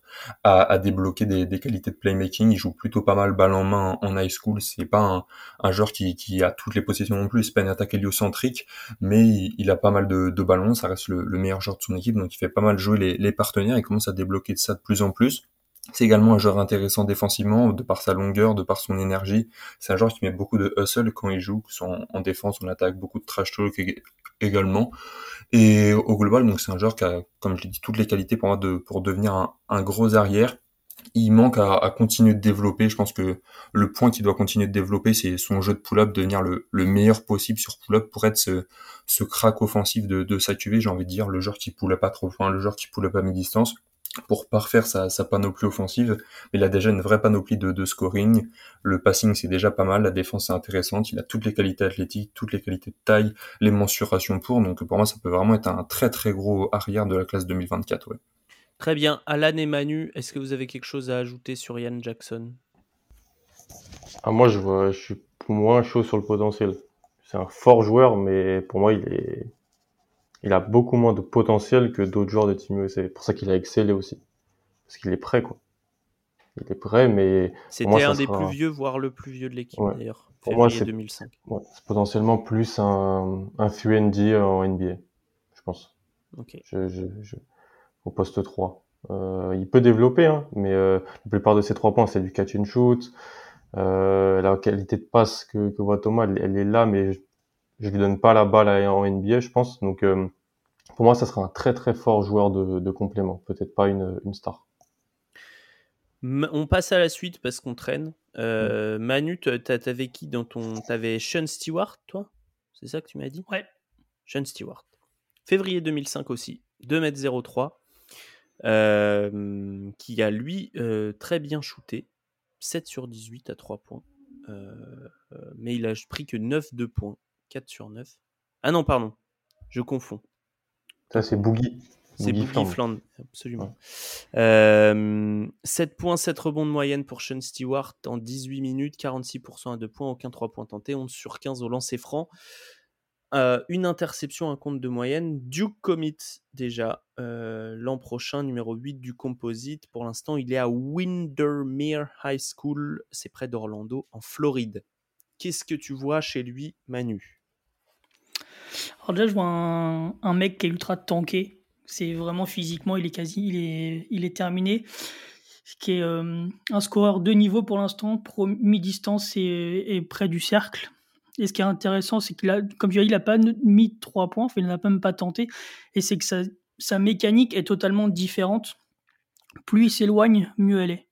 à, débloquer des, qualités de playmaking. Il joue plutôt pas mal balle en main en, high school. C'est pas un, joueur qui, a toutes les possessions non plus. C'est pas une attaque héliocentrique, mais il, a pas mal de, de ballons. Ça reste le, le, meilleur joueur de son équipe, donc il fait pas mal jouer les, les partenaires. Il commence à débloquer de ça de plus en plus. C'est également un joueur intéressant défensivement, de par sa longueur, de par son énergie. C'est un joueur qui met beaucoup de hustle quand il joue, que soit en, en défense, en attaque, beaucoup de trash talk également. Et au global, donc c'est un joueur qui a, comme je l'ai dit, toutes les qualités pour devenir un, gros arrière. Il manque à, continuer de développer. Je pense que le point qu'il doit continuer de développer, c'est son jeu de pull-up, devenir le, le, meilleur possible sur pull-up pour être ce, ce crack offensif de, de sa QV, j'ai envie de dire, le joueur qui pull-up pas trop loin, le joueur qui pull-up à mi-distance pour parfaire sa, sa, panoplie offensive, mais il a déjà une vraie panoplie de, de scoring. Le passing, c'est déjà pas mal. La défense est intéressante. Il a toutes les qualités athlétiques, toutes les qualités de taille, les mensurations pour. Donc pour moi, ça peut vraiment être un très très gros arrière de la classe 2024. Ouais. Très bien. Alan et Manu, est-ce que vous avez quelque chose à ajouter sur Ian Jackson? Ah, Moi, je, vois, je suis moins chaud sur le potentiel. C'est un fort joueur, mais pour moi, il est il a beaucoup moins de potentiel que d'autres joueurs de Team USA. C'est pour ça qu'il a excellé aussi. Parce qu'il est prêt, quoi. Il est prêt, mais. C'était un des plus vieux, voire le plus vieux de l'équipe, d'ailleurs. Pour moi, c'est 2005. c'est potentiellement plus un, un FUND en NBA, je pense. Ok. Je, je, je, au poste 3. Euh, il peut développer, hein, mais euh, la plupart de ses trois points, c'est du catch and shoot. Euh, la qualité de passe que, que voit Thomas, elle, elle est là, mais je lui donne pas la balle en NBA, je pense. Donc, euh, pour moi, ça sera un très très fort joueur de, complément, peut-être pas une, une, star. On passe à la suite parce qu'on traîne. Euh, mm. Manu, t'avais qui dans ton. T'avais Sean Stewart, toi? C'est ça que tu m'as dit? Ouais. Sean Stewart. Février 2005 aussi, 2m03. Euh, qui a lui euh, très bien shooté, 7 sur 18 à 3 points. mais il a pris que 9 de points 4 sur 9. Ah non, pardon, je confonds. Ça, c'est Boogie. C'est Boogie, Fland, absolument. 7 points, 7 rebonds de moyenne pour Sean Stewart en 18 minutes, 46% à 2 points, aucun 3 points tentés, 11 sur 15 au lancer franc. Euh, une interception, un compte de moyenne. Duke commit déjà euh, l'an prochain, numéro 8 du composite. Pour l'instant, il est à Windermere High School, c'est près d'Orlando, en Floride. Qu'est-ce que tu vois chez lui, Manu? Alors déjà, je vois un, mec qui est ultra tanké. C'est vraiment physiquement, il est quasi, il est, il est terminé. Qui est euh, un scoreur de niveau pour l'instant, mi-distance et, près du cercle. Et ce qui est intéressant, c'est qu'il a, comme tu as dit, il n'a pas mis trois points, il n'a même pas tenté. Et c'est que sa mécanique est totalement différente. Plus il s'éloigne, mieux elle est.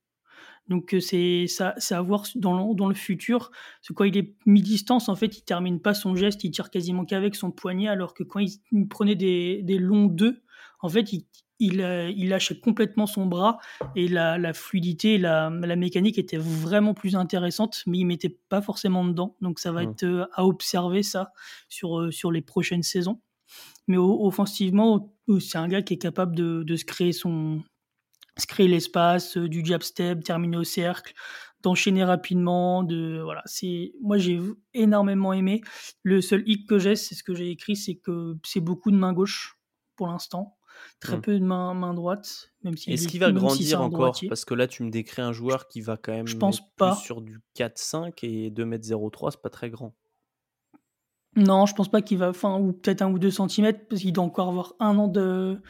Donc c'est ça, c'est à voir dans le, dans le futur. C'est quoi, il est mi-distance en fait, il termine pas son geste, il tire quasiment qu'avec son poignet, alors que quand il, prenait des, des longs deux, en fait, il, il, il, lâchait complètement son bras et la, la fluidité, la, la, mécanique était vraiment plus intéressante, mais il mettait pas forcément dedans. Donc ça va mmh. être à observer ça sur, sur les prochaines saisons. Mais offensivement, c'est un gars qui est capable de, de se créer son, se créer l'espace, euh, du jab step, terminer au cercle, d'enchaîner rapidement. De voilà, c'est moi j'ai énormément aimé. Le seul hic que j'ai, c'est ce que j'ai écrit, c'est que c'est beaucoup de main gauche pour l'instant, très hmm. peu de main, main droite. Même si Est-ce qu'il va grandir encore? Parce que là, tu me décris un joueur qui va quand même. Je pense pas. sur du 4-5 et 2m03, c'est pas très grand. Non, je pense pas qu'il va, enfin, ou peut-être un ou deux centimètres, parce qu'il doit encore avoir un an de.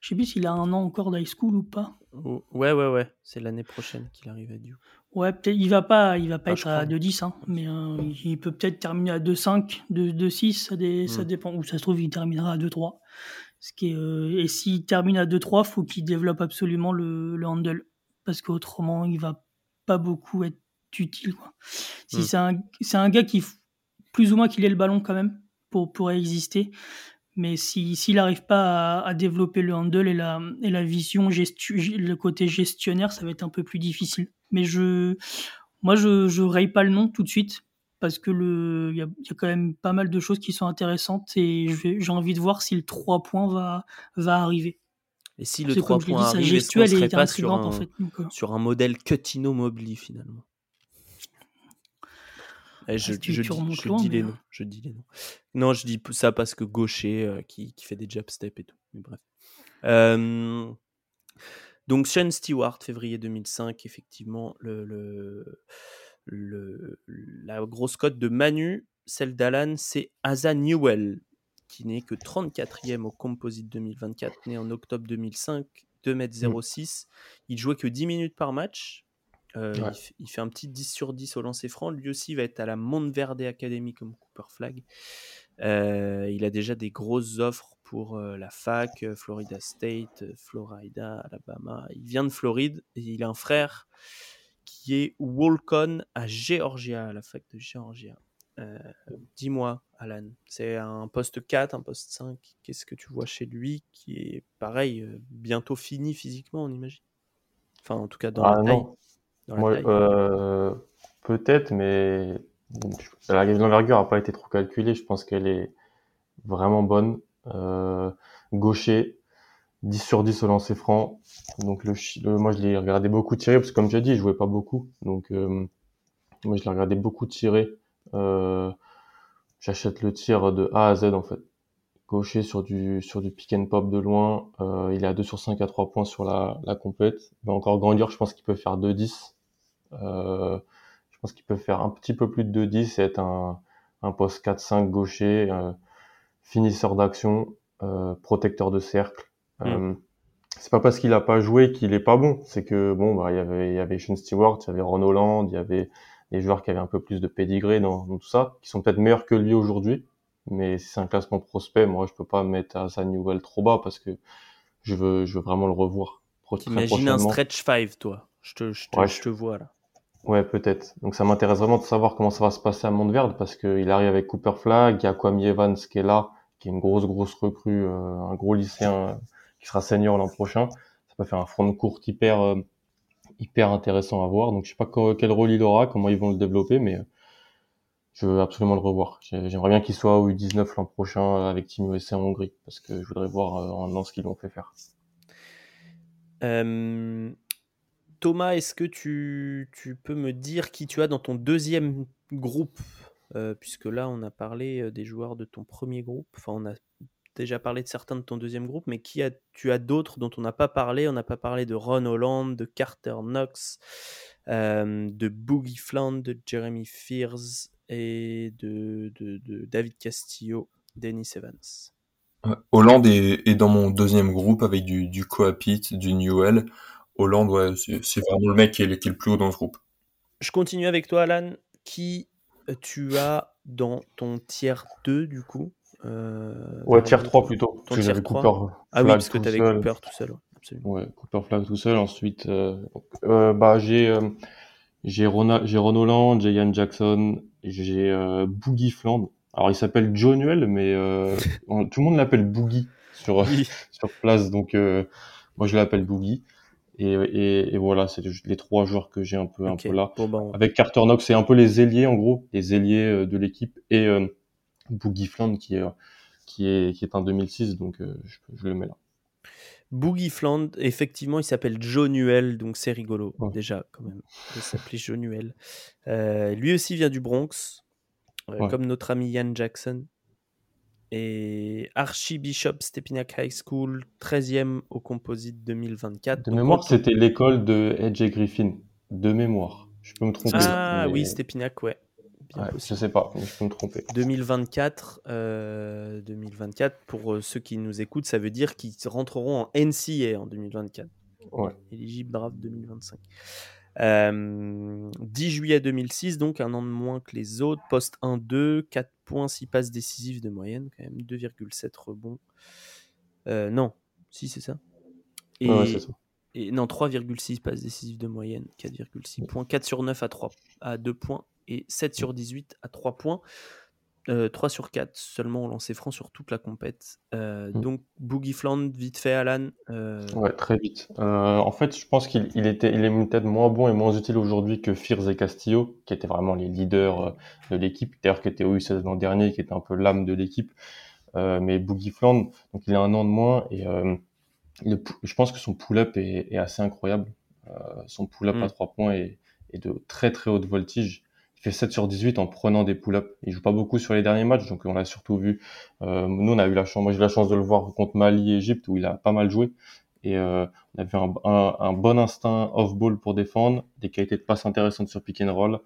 Je sais plus s'il a un an encore d'high school ou pas. Ouais, ouais, ouais. C'est l'année prochaine qu'il arrive à Duke. Ouais, peut-être. Il va pas, il va pas ah, être à 2-10, hein, mais euh, il peut peut-être terminer à 2-5, 2-6, ça, ça hmm. dépend. Ou ça se trouve, il terminera à 2-3. Ce qui est, euh, et s'il termine à 2-3, faut qu'il développe absolument le, le handle. Parce qu'autrement, il va pas beaucoup être utile. Quoi. Si hmm. c'est un, un gars qui plus ou moins qu'il ait le ballon quand même pour, pour exister. Mais s'il si, n'arrive pas à, développer le handle et la, et la vision, le côté gestionnaire, ça va être un peu plus difficile. Mais je, moi, je ne raye pas le nom tout de suite parce que il y a, y a, quand même pas mal de choses qui sont intéressantes et j'ai envie de voir si le 3 points va, va arriver. Et si le 3 points arrive, serait pas sur un, en fait, euh. sur un modèle Cutino Mobley finalement? Eh, je, je, je, dis, les noms. Je dis les noms. Non, je dis ça parce que gaucher euh, qui, qui, fait des jab steps et tout. Mais bref. Euh, donc Sean Stewart, février 2005, effectivement, le, le, le, la grosse cote de Manu, celle d'Alan, c'est Asa Newell, qui n'est que 34e au Composite 2024, né en octobre 2005, 2m06. Il jouait que 10 minutes par match. Euh, il, fait un petit 10 sur 10 au lancer franc. Lui aussi va être à la Monteverde Academy comme Cooper Flag. Euh, il a déjà des grosses offres pour euh, la fac, Florida State, Florida, Alabama. Il vient de Floride et il a un frère qui est Walcon à Georgia, à la fac de Georgia. Dis-moi, Alan, c'est un poste 4, un poste 5. Qu'est-ce que tu vois chez lui qui est pareil, bientôt fini physiquement, on imagine? Enfin, en tout cas, dans ah, la taille. Moi, euh, peut-être, mais l'envergure n'a pas été trop calculée. Je pense qu'elle est vraiment bonne. Euh, gaucher, 10 sur 10 au lancer franc. Donc le, moi, je l'ai regardé beaucoup tirer, parce que comme j'ai dit, je jouais pas beaucoup. Donc euh, moi, je l'ai regardé beaucoup tirer. Euh, J'achète le tir de A à Z, en fait. Gaucher sur du, sur du pick and pop de loin. Euh, il est à 2 sur 5 à 3 points sur la, la complète. Il va encore grandir, je pense qu'il peut faire 2-10. Euh, je pense qu'il peut faire un petit peu plus de 2-10 et être un, un poste 4-5 gaucher, euh, finisseur d'action, euh, protecteur de cercle. Mm. c'est pas parce qu'il a pas joué qu'il est pas bon. C'est que bon, bah il y avait il y avait Sean Stewart, il y avait Ron Holland, il y avait des joueurs qui avaient un peu plus de pedigree dans, tout ça, qui sont peut-être meilleurs que lui aujourd'hui. Mais si c'est un classement prospect, moi je peux pas mettre à sa nouvelle trop bas parce que je veux je veux vraiment le revoir. Imagine un stretch 5 toi. Je te je te, je te vois là. Ouais, peut-être. Donc ça m'intéresse vraiment de savoir comment ça va se passer à Monteverde parce qu'il arrive avec Cooper Flag, il y a Kwame Evans qui est là, qui est une grosse grosse recrue, euh, un gros lycéen euh, qui sera senior l'an prochain. Ça peut faire un front de hyper euh, hyper intéressant à voir. Donc je sais pas quel rôle il aura, comment ils vont le développer, mais je veux absolument le revoir. J'aimerais bien qu'il soit au U19 l'an prochain avec Team USA en Hongrie parce que je voudrais voir en an ce qu'ils l'ont fait faire. Thomas, est-ce que tu, peux me dire qui tu as dans ton deuxième groupe? Euh, Puisque là, on a parlé euh, des joueurs de ton premier groupe. Enfin, on a déjà parlé de certains de ton deuxième groupe, mais qui a, tu as d'autres dont on n'a pas parlé? On n'a pas parlé de Ron Holland, de Carter Knox, euh, de Boogie Fland, de Jeremy Fears et de, David Castillo, Dennis Evans. Holland est, dans mon deuxième groupe avec du, du Coapit, du Newell. Hollande, ouais, c'est vraiment le mec qui est, le plus haut dans ce groupe. Je continue avec toi, Alan. Qui euh, tu as dans ton tiers 2, du coup euh, Ouais, tiers 3 plutôt. Ton tiers 3 Cooper ah oui, parce que tu avais Cooper tout seul. Ouais, Cooper Flag tout seul. Ensuite, euh, euh bah, j'ai j'ai Ron, Holland, j'ai Ian Jackson, j'ai Boogie Fland. Alors, il s'appelle Joe Newell, mais <laughs> tout le monde l'appelle Boogie sur, <laughs> sur place. Donc, moi, je l'appelle Boogie. Et, et, voilà, c'est les trois joueurs que j'ai un peu, un peu là. Ben, Avec Carter Knox, c'est un peu les ailiers en gros, les ailiers euh, de l'équipe et euh, Boogie Fland qui est qui est qui est en 2006, donc euh, je, je, le mets là. Boogie Fland, effectivement, il s'appelle Joe Nuel, donc c'est rigolo déjà quand même. Il s'appelait Joe Nuel. lui aussi vient du Bronx, comme notre ami Ian Jackson et Archbishop Stepinac High School, 13e au Composite 2024. De mémoire, c'était l'école de Edge Griffin. De mémoire. Je peux me tromper. Ah oui, Stepinac, ouais. ouais je sais pas, mais je peux me tromper. 2024, euh, 2024, pour euh, ceux qui nous écoutent, ça veut dire qu'ils rentreront en NCA en 2024. Ouais. Éligible draft 2025. 10 juillet 2006, donc un an de moins que les autres. Poste 1-2, 4 points, 6 passes décisives de moyenne, quand même 2,7 rebonds. Euh, non, si c'est ça. Et, et non, 3,6 passes décisives de moyenne, 4,6 points, 4 sur 9 à, 3, à 2 points et 7 sur 18 à 3 points. 3 euh, sur 4 seulement au lancer franc sur toute la compète. Euh, Mm. Donc, Boogie Fland, vite fait, Alan. euh, Ouais, très vite. Euh, en fait, je pense qu'il il était, il est peut-être moins bon et moins utile aujourd'hui que Firs et Castillo, qui étaient vraiment les leaders euh, de l'équipe, d'ailleurs qui était au U16 l'an dernier, qui était un peu l'âme de l'équipe. Euh, mais Boogie Fland, donc il a un an de moins et euh, le je pense que son pull-up est, est assez incroyable. Euh, son pull-up Mm. à 3 points est, est de très très haute voltige. Il fait 7 sur 18 en prenant des pull-ups. Il joue pas beaucoup sur les derniers matchs, donc on l'a surtout vu. Euh, nous, on a eu la chance, moi j'ai eu la chance de le voir contre Mali et Égypte où il a pas mal joué. Et euh, on a vu un, un, un bon instinct off-ball pour défendre, des qualités de passe intéressantes sur pick and roll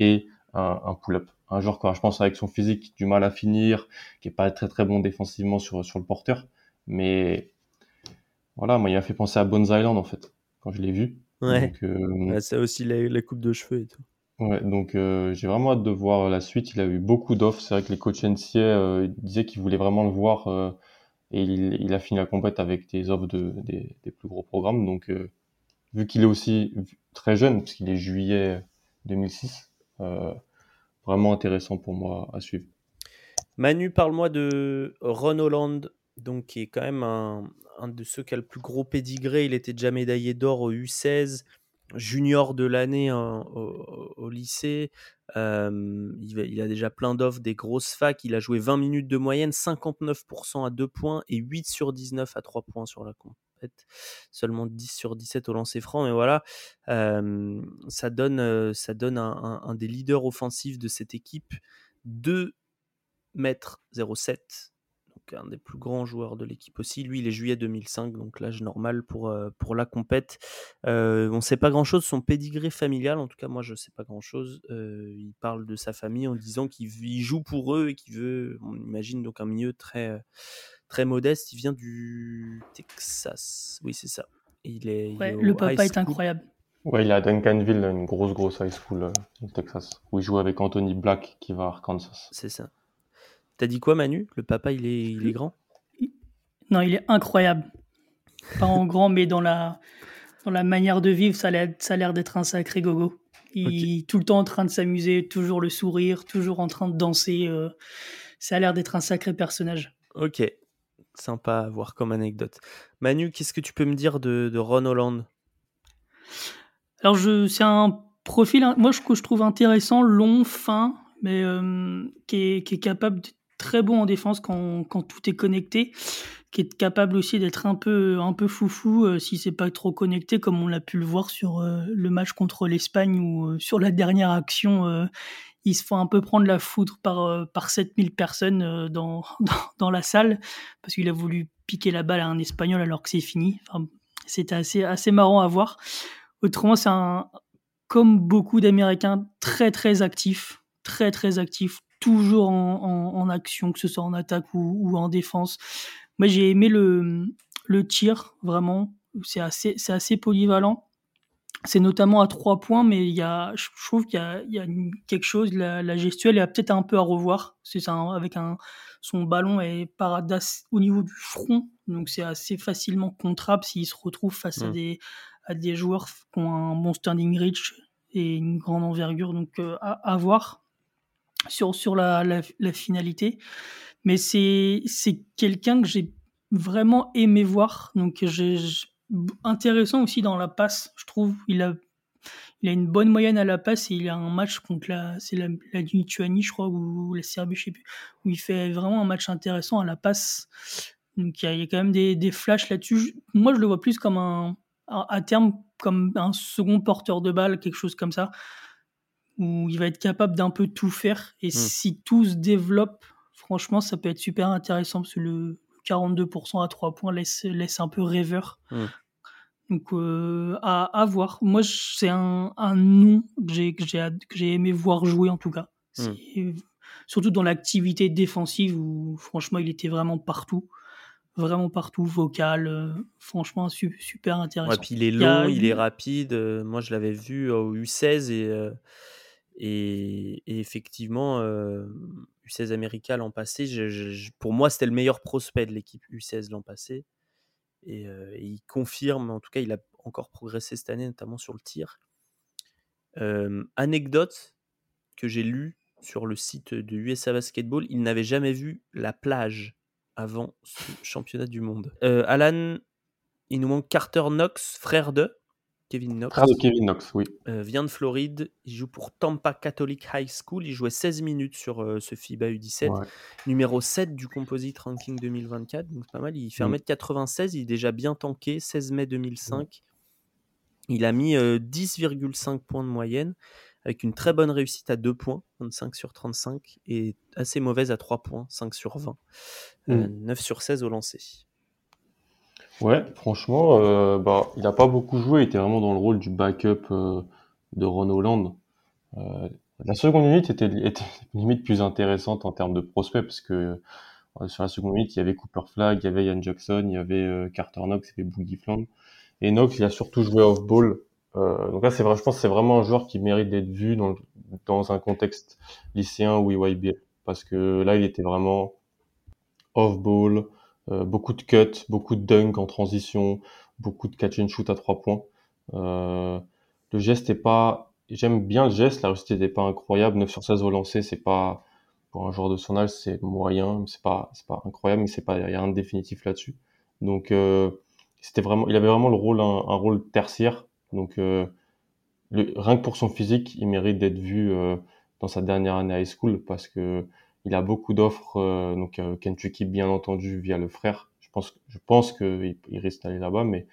et un, un pull-up. Un joueur, quoi, je pense, avec son physique, du mal à finir, qui est pas très très bon défensivement sur, sur le porteur. Mais voilà, moi, il m'a fait penser à Bones Island, en fait, quand je l'ai vu. Ouais, Donc, euh, ça aussi, la, la coupe de cheveux et tout. Ouais, donc euh, j'ai vraiment hâte de voir la suite. Il a eu beaucoup d'offres. C'est vrai que les coachs NCA euh, disaient qu'ils voulaient vraiment le voir euh, et il, a fini la compète avec des offres de, des, plus gros programmes. Donc vu qu'il est aussi très jeune, parce qu'il est juillet 2006, euh, vraiment intéressant pour moi à suivre. Manu, parle-moi de Ron Holland, donc, qui est quand même un, un de ceux qui a le plus gros pédigré. Il était déjà médaillé d'or au U16, junior de l'année hein, au, lycée. Il, a déjà plein d'offres, des grosses facs. Il a joué 20 minutes de moyenne, 59% à 2 points et 8 sur 19 à 3 points sur la compète. Seulement 10 sur 17 au lancer franc. Mais voilà, ça donne, euh, un, un- des leaders offensifs de cette équipe. 2 mètres 07 donc un des plus grands joueurs de l'équipe aussi. Lui, il est juillet 2005, donc l'âge normal pour, euh, pour la compète. Euh, on ne sait pas grand-chose, son pédigré familial, en tout cas moi je ne sais pas grand-chose. Euh, il parle de sa famille en disant qu'il il joue pour eux et qu'il veut, on imagine donc un milieu très, très modeste. Il vient du Texas, oui c'est ça. Il est, il le papa est incroyable. Ouais, il est à Duncanville, une grosse grosse high school euh, au Texas, où il joue avec Anthony Black qui va à Arkansas. C'est ça. T'as dit quoi Manu? Le papa il est, il est grand? Non, il est incroyable. Pas en grand, mais dans la, dans la manière de vivre, ça a l'air, ça a l'air d'être un sacré gogo. Il est tout le temps en train de s'amuser, toujours le sourire, toujours en train de danser. euh, ça a l'air d'être un sacré personnage. Ok, sympa à voir comme anecdote. Manu, qu'est-ce que tu peux me dire de, de Ron Holland? Alors, c'est un profil, moi, je- que je trouve intéressant, long, fin, mais euh, qui, est, qui est capable très bon en défense quand, tout est connecté, qui est capable aussi d'être un peu, un peu foufou euh, si c'est pas trop connecté, comme on l'a pu le voir sur euh, le match contre l'Espagne ou euh, sur la dernière action. euh, ils se font un peu prendre la foudre par, par 7000 personnes dans, <laughs> dans, dans la salle parce qu'il a voulu piquer la balle à un Espagnol alors que c'est fini. Enfin, c'était assez, assez marrant à voir. Autrement, c'est un, comme beaucoup d'Américains, très très actif, très très actif, toujours en, en, en action, que ce soit en attaque ou, ou en défense. Moi, j'ai aimé le, le tir, vraiment. C'est assez, c'est assez polyvalent. C'est notamment à trois points, mais il y a, je trouve qu'il y a, il y a une- quelque chose, la, la gestuelle est peut-être un peu à revoir. C'est ça, hein, avec un, son ballon est paradasse au niveau du front, donc c'est assez facilement contrable s'il se retrouve face à Mm. des, à des joueurs qui ont un bon standing reach et une grande envergure, donc euh, à, à voir sur, sur la, la, finalité. Mais c'est quelqu'un que j'ai vraiment aimé voir, donc intéressant aussi dans la passe, je trouve. Il a il a une bonne moyenne à la passe et il a un match contre la, c'est la, la Lituanie, je crois, ou la Serbie, je sais plus, où il fait vraiment un match intéressant à la passe. Donc il y a, quand même des, des flashs là-dessus. Moi, je le vois plus comme un, à terme, comme un second porteur de balle, quelque chose comme ça, où il va être capable d'un peu tout faire. Et si tout se développe, franchement, ça peut être super intéressant parce que le 42% à 3 points laisse, laisse un peu rêveur. Mm. Donc euh, à, à voir. Moi, c'est un, un nom que j'ai que j'ai hâte- que j'ai aimé voir jouer en tout cas. C'est- Surtout dans l'activité défensive où franchement il était vraiment partout, vraiment partout, vocal. euh, franchement su- super intéressant. Ouais, puis il est Il y a- long, il est rapide. euh, moi, je l'avais vu au U16 et, euh, et, effectivement, euh, U16 America l'an passé, pour moi, c'était le meilleur prospect de l'équipe U16 l'an passé. Et, il confirme, en tout cas, il a encore progressé cette année, notamment sur le tir. Anecdote que j'ai lue sur le site de USA Basketball, il n'avait jamais vu la plage avant ce championnat du monde. Alan, il nous manque Carter Knox, frère de Kevin Knox. Frère de Kevin Knox, oui. Euh, vient de Floride. Il joue pour Tampa Catholic High School. Il jouait 16 minutes sur euh, ce FIBA U17. Numéro 7 du Composite Ranking 2024. Donc pas mal. Il fait 1m96. Il est déjà bien tanké. 16 mai 2005. Il a mis 10,5 points de moyenne avec une très bonne réussite à 2 points, 25 sur 35, et assez mauvaise à 3 points, 5 sur 20. 9 mm. sur 16 au lancer. Ouais, franchement, euh, bah, il n'a pas beaucoup joué, il était vraiment dans le rôle du backup euh, de Ron Holland. Euh, la seconde unité était, était, <laughs> limite plus intéressante en termes de prospects, parce que sur la seconde unité, il y avait Cooper Flag, il y avait Ian Jackson, il y avait Carter Knox, il y avait Boogie Fland. Et Knox, il a surtout joué off-ball, euh, donc là, c'est vrai, je pense que c'est vraiment un joueur qui mérite d'être vu dans, dans un contexte lycéen ou EYBL. Parce que là, il était vraiment off-ball, euh, beaucoup de cuts, beaucoup de dunk en transition, beaucoup de catch and shoot à trois points. Euh, le geste est pas, j'aime bien le geste, la réussite n'est pas incroyable, 9 sur 16 au lancer, c'est pas, pour un joueur de son âge, c'est moyen, c'est pas, c'est pas incroyable, mais c'est pas, il y a rien de définitif là-dessus. Donc, euh, c'était vraiment, il avait vraiment le rôle, un, rôle tertiaire donc, rien que pour son physique, il mérite d'être vu dans sa dernière année high school parce que il a beaucoup d'offres. Euh, donc, Kentucky, bien entendu, via le frère. Je pense, je pense qu'il il risque d'aller là-bas, mais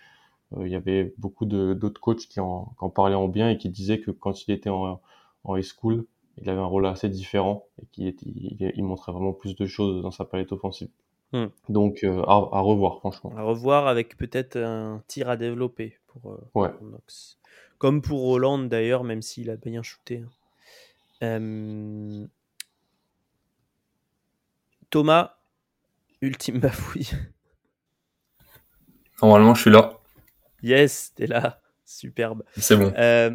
il y avait beaucoup d'autres coachs qui en, qui en, parlaient en bien et qui disaient que quand il était en, en high school, il avait un rôle assez différent et qu'il il, il, montrait vraiment plus de choses dans sa palette offensive. Hmm. Donc à, à, revoir, franchement. À revoir avec peut-être un tir à développer. Euh, Comme pour Hollande d'ailleurs, même s'il a bien shooté. Hein. Euh, Thomas, ultime bafouille. Normalement, je suis là. Yes, t'es là. Superbe. C'est bon. Euh,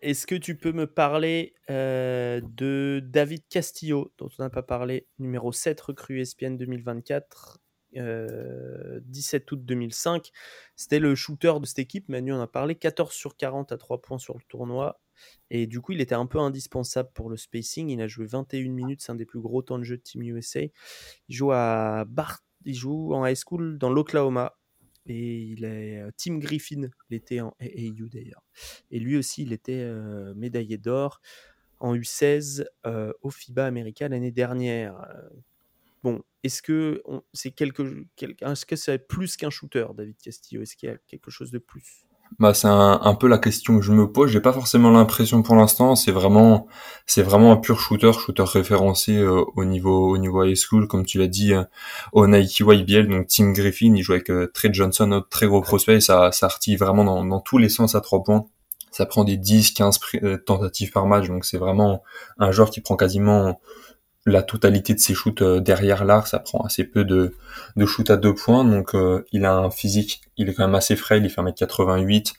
est-ce que tu peux me parler de David Castillo, dont on n'a pas parlé, numéro 7 recrue ESPN 2024 17 août 2005. C'était le shooter de cette équipe. Manu en a parlé. 14 sur 40 à 3 points sur le tournoi. Et du coup, il était un peu indispensable pour le spacing. Il a joué 21 minutes. C'est un des plus gros temps de jeu de Team USA. Il joue à Bart. Il joue en high school dans l'Oklahoma. Et il est euh, Team Griffin. Était en AAU d'ailleurs. Et lui aussi, il était euh, médaillé d'or en U16 euh, au FIBA américain l'année dernière. Bon, est-ce que c'est quelque, est-ce que c'est plus qu'un shooter, David Castillo? Est-ce qu'il y a quelque chose de plus? Bah, c'est un, peu la question que je me pose. J'ai pas forcément l'impression pour l'instant. C'est vraiment, c'est vraiment un pur shooter, shooter référencé euh, au niveau, au niveau high school, comme tu l'as dit, euh, au Nike YBL. Donc Tim Griffin, il joue avec euh, Trey Johnson, notre très gros prospect. Ça, ça artille vraiment dans, dans tous les sens à trois points. Ça prend des 10, 15 tentatives par match. Donc c'est vraiment un joueur qui prend quasiment la totalité de ses shoots euh, derrière l'arc, ça prend assez peu de, de shoots à deux points, donc euh, il a un physique, il est quand même assez frais, il fait 1m88,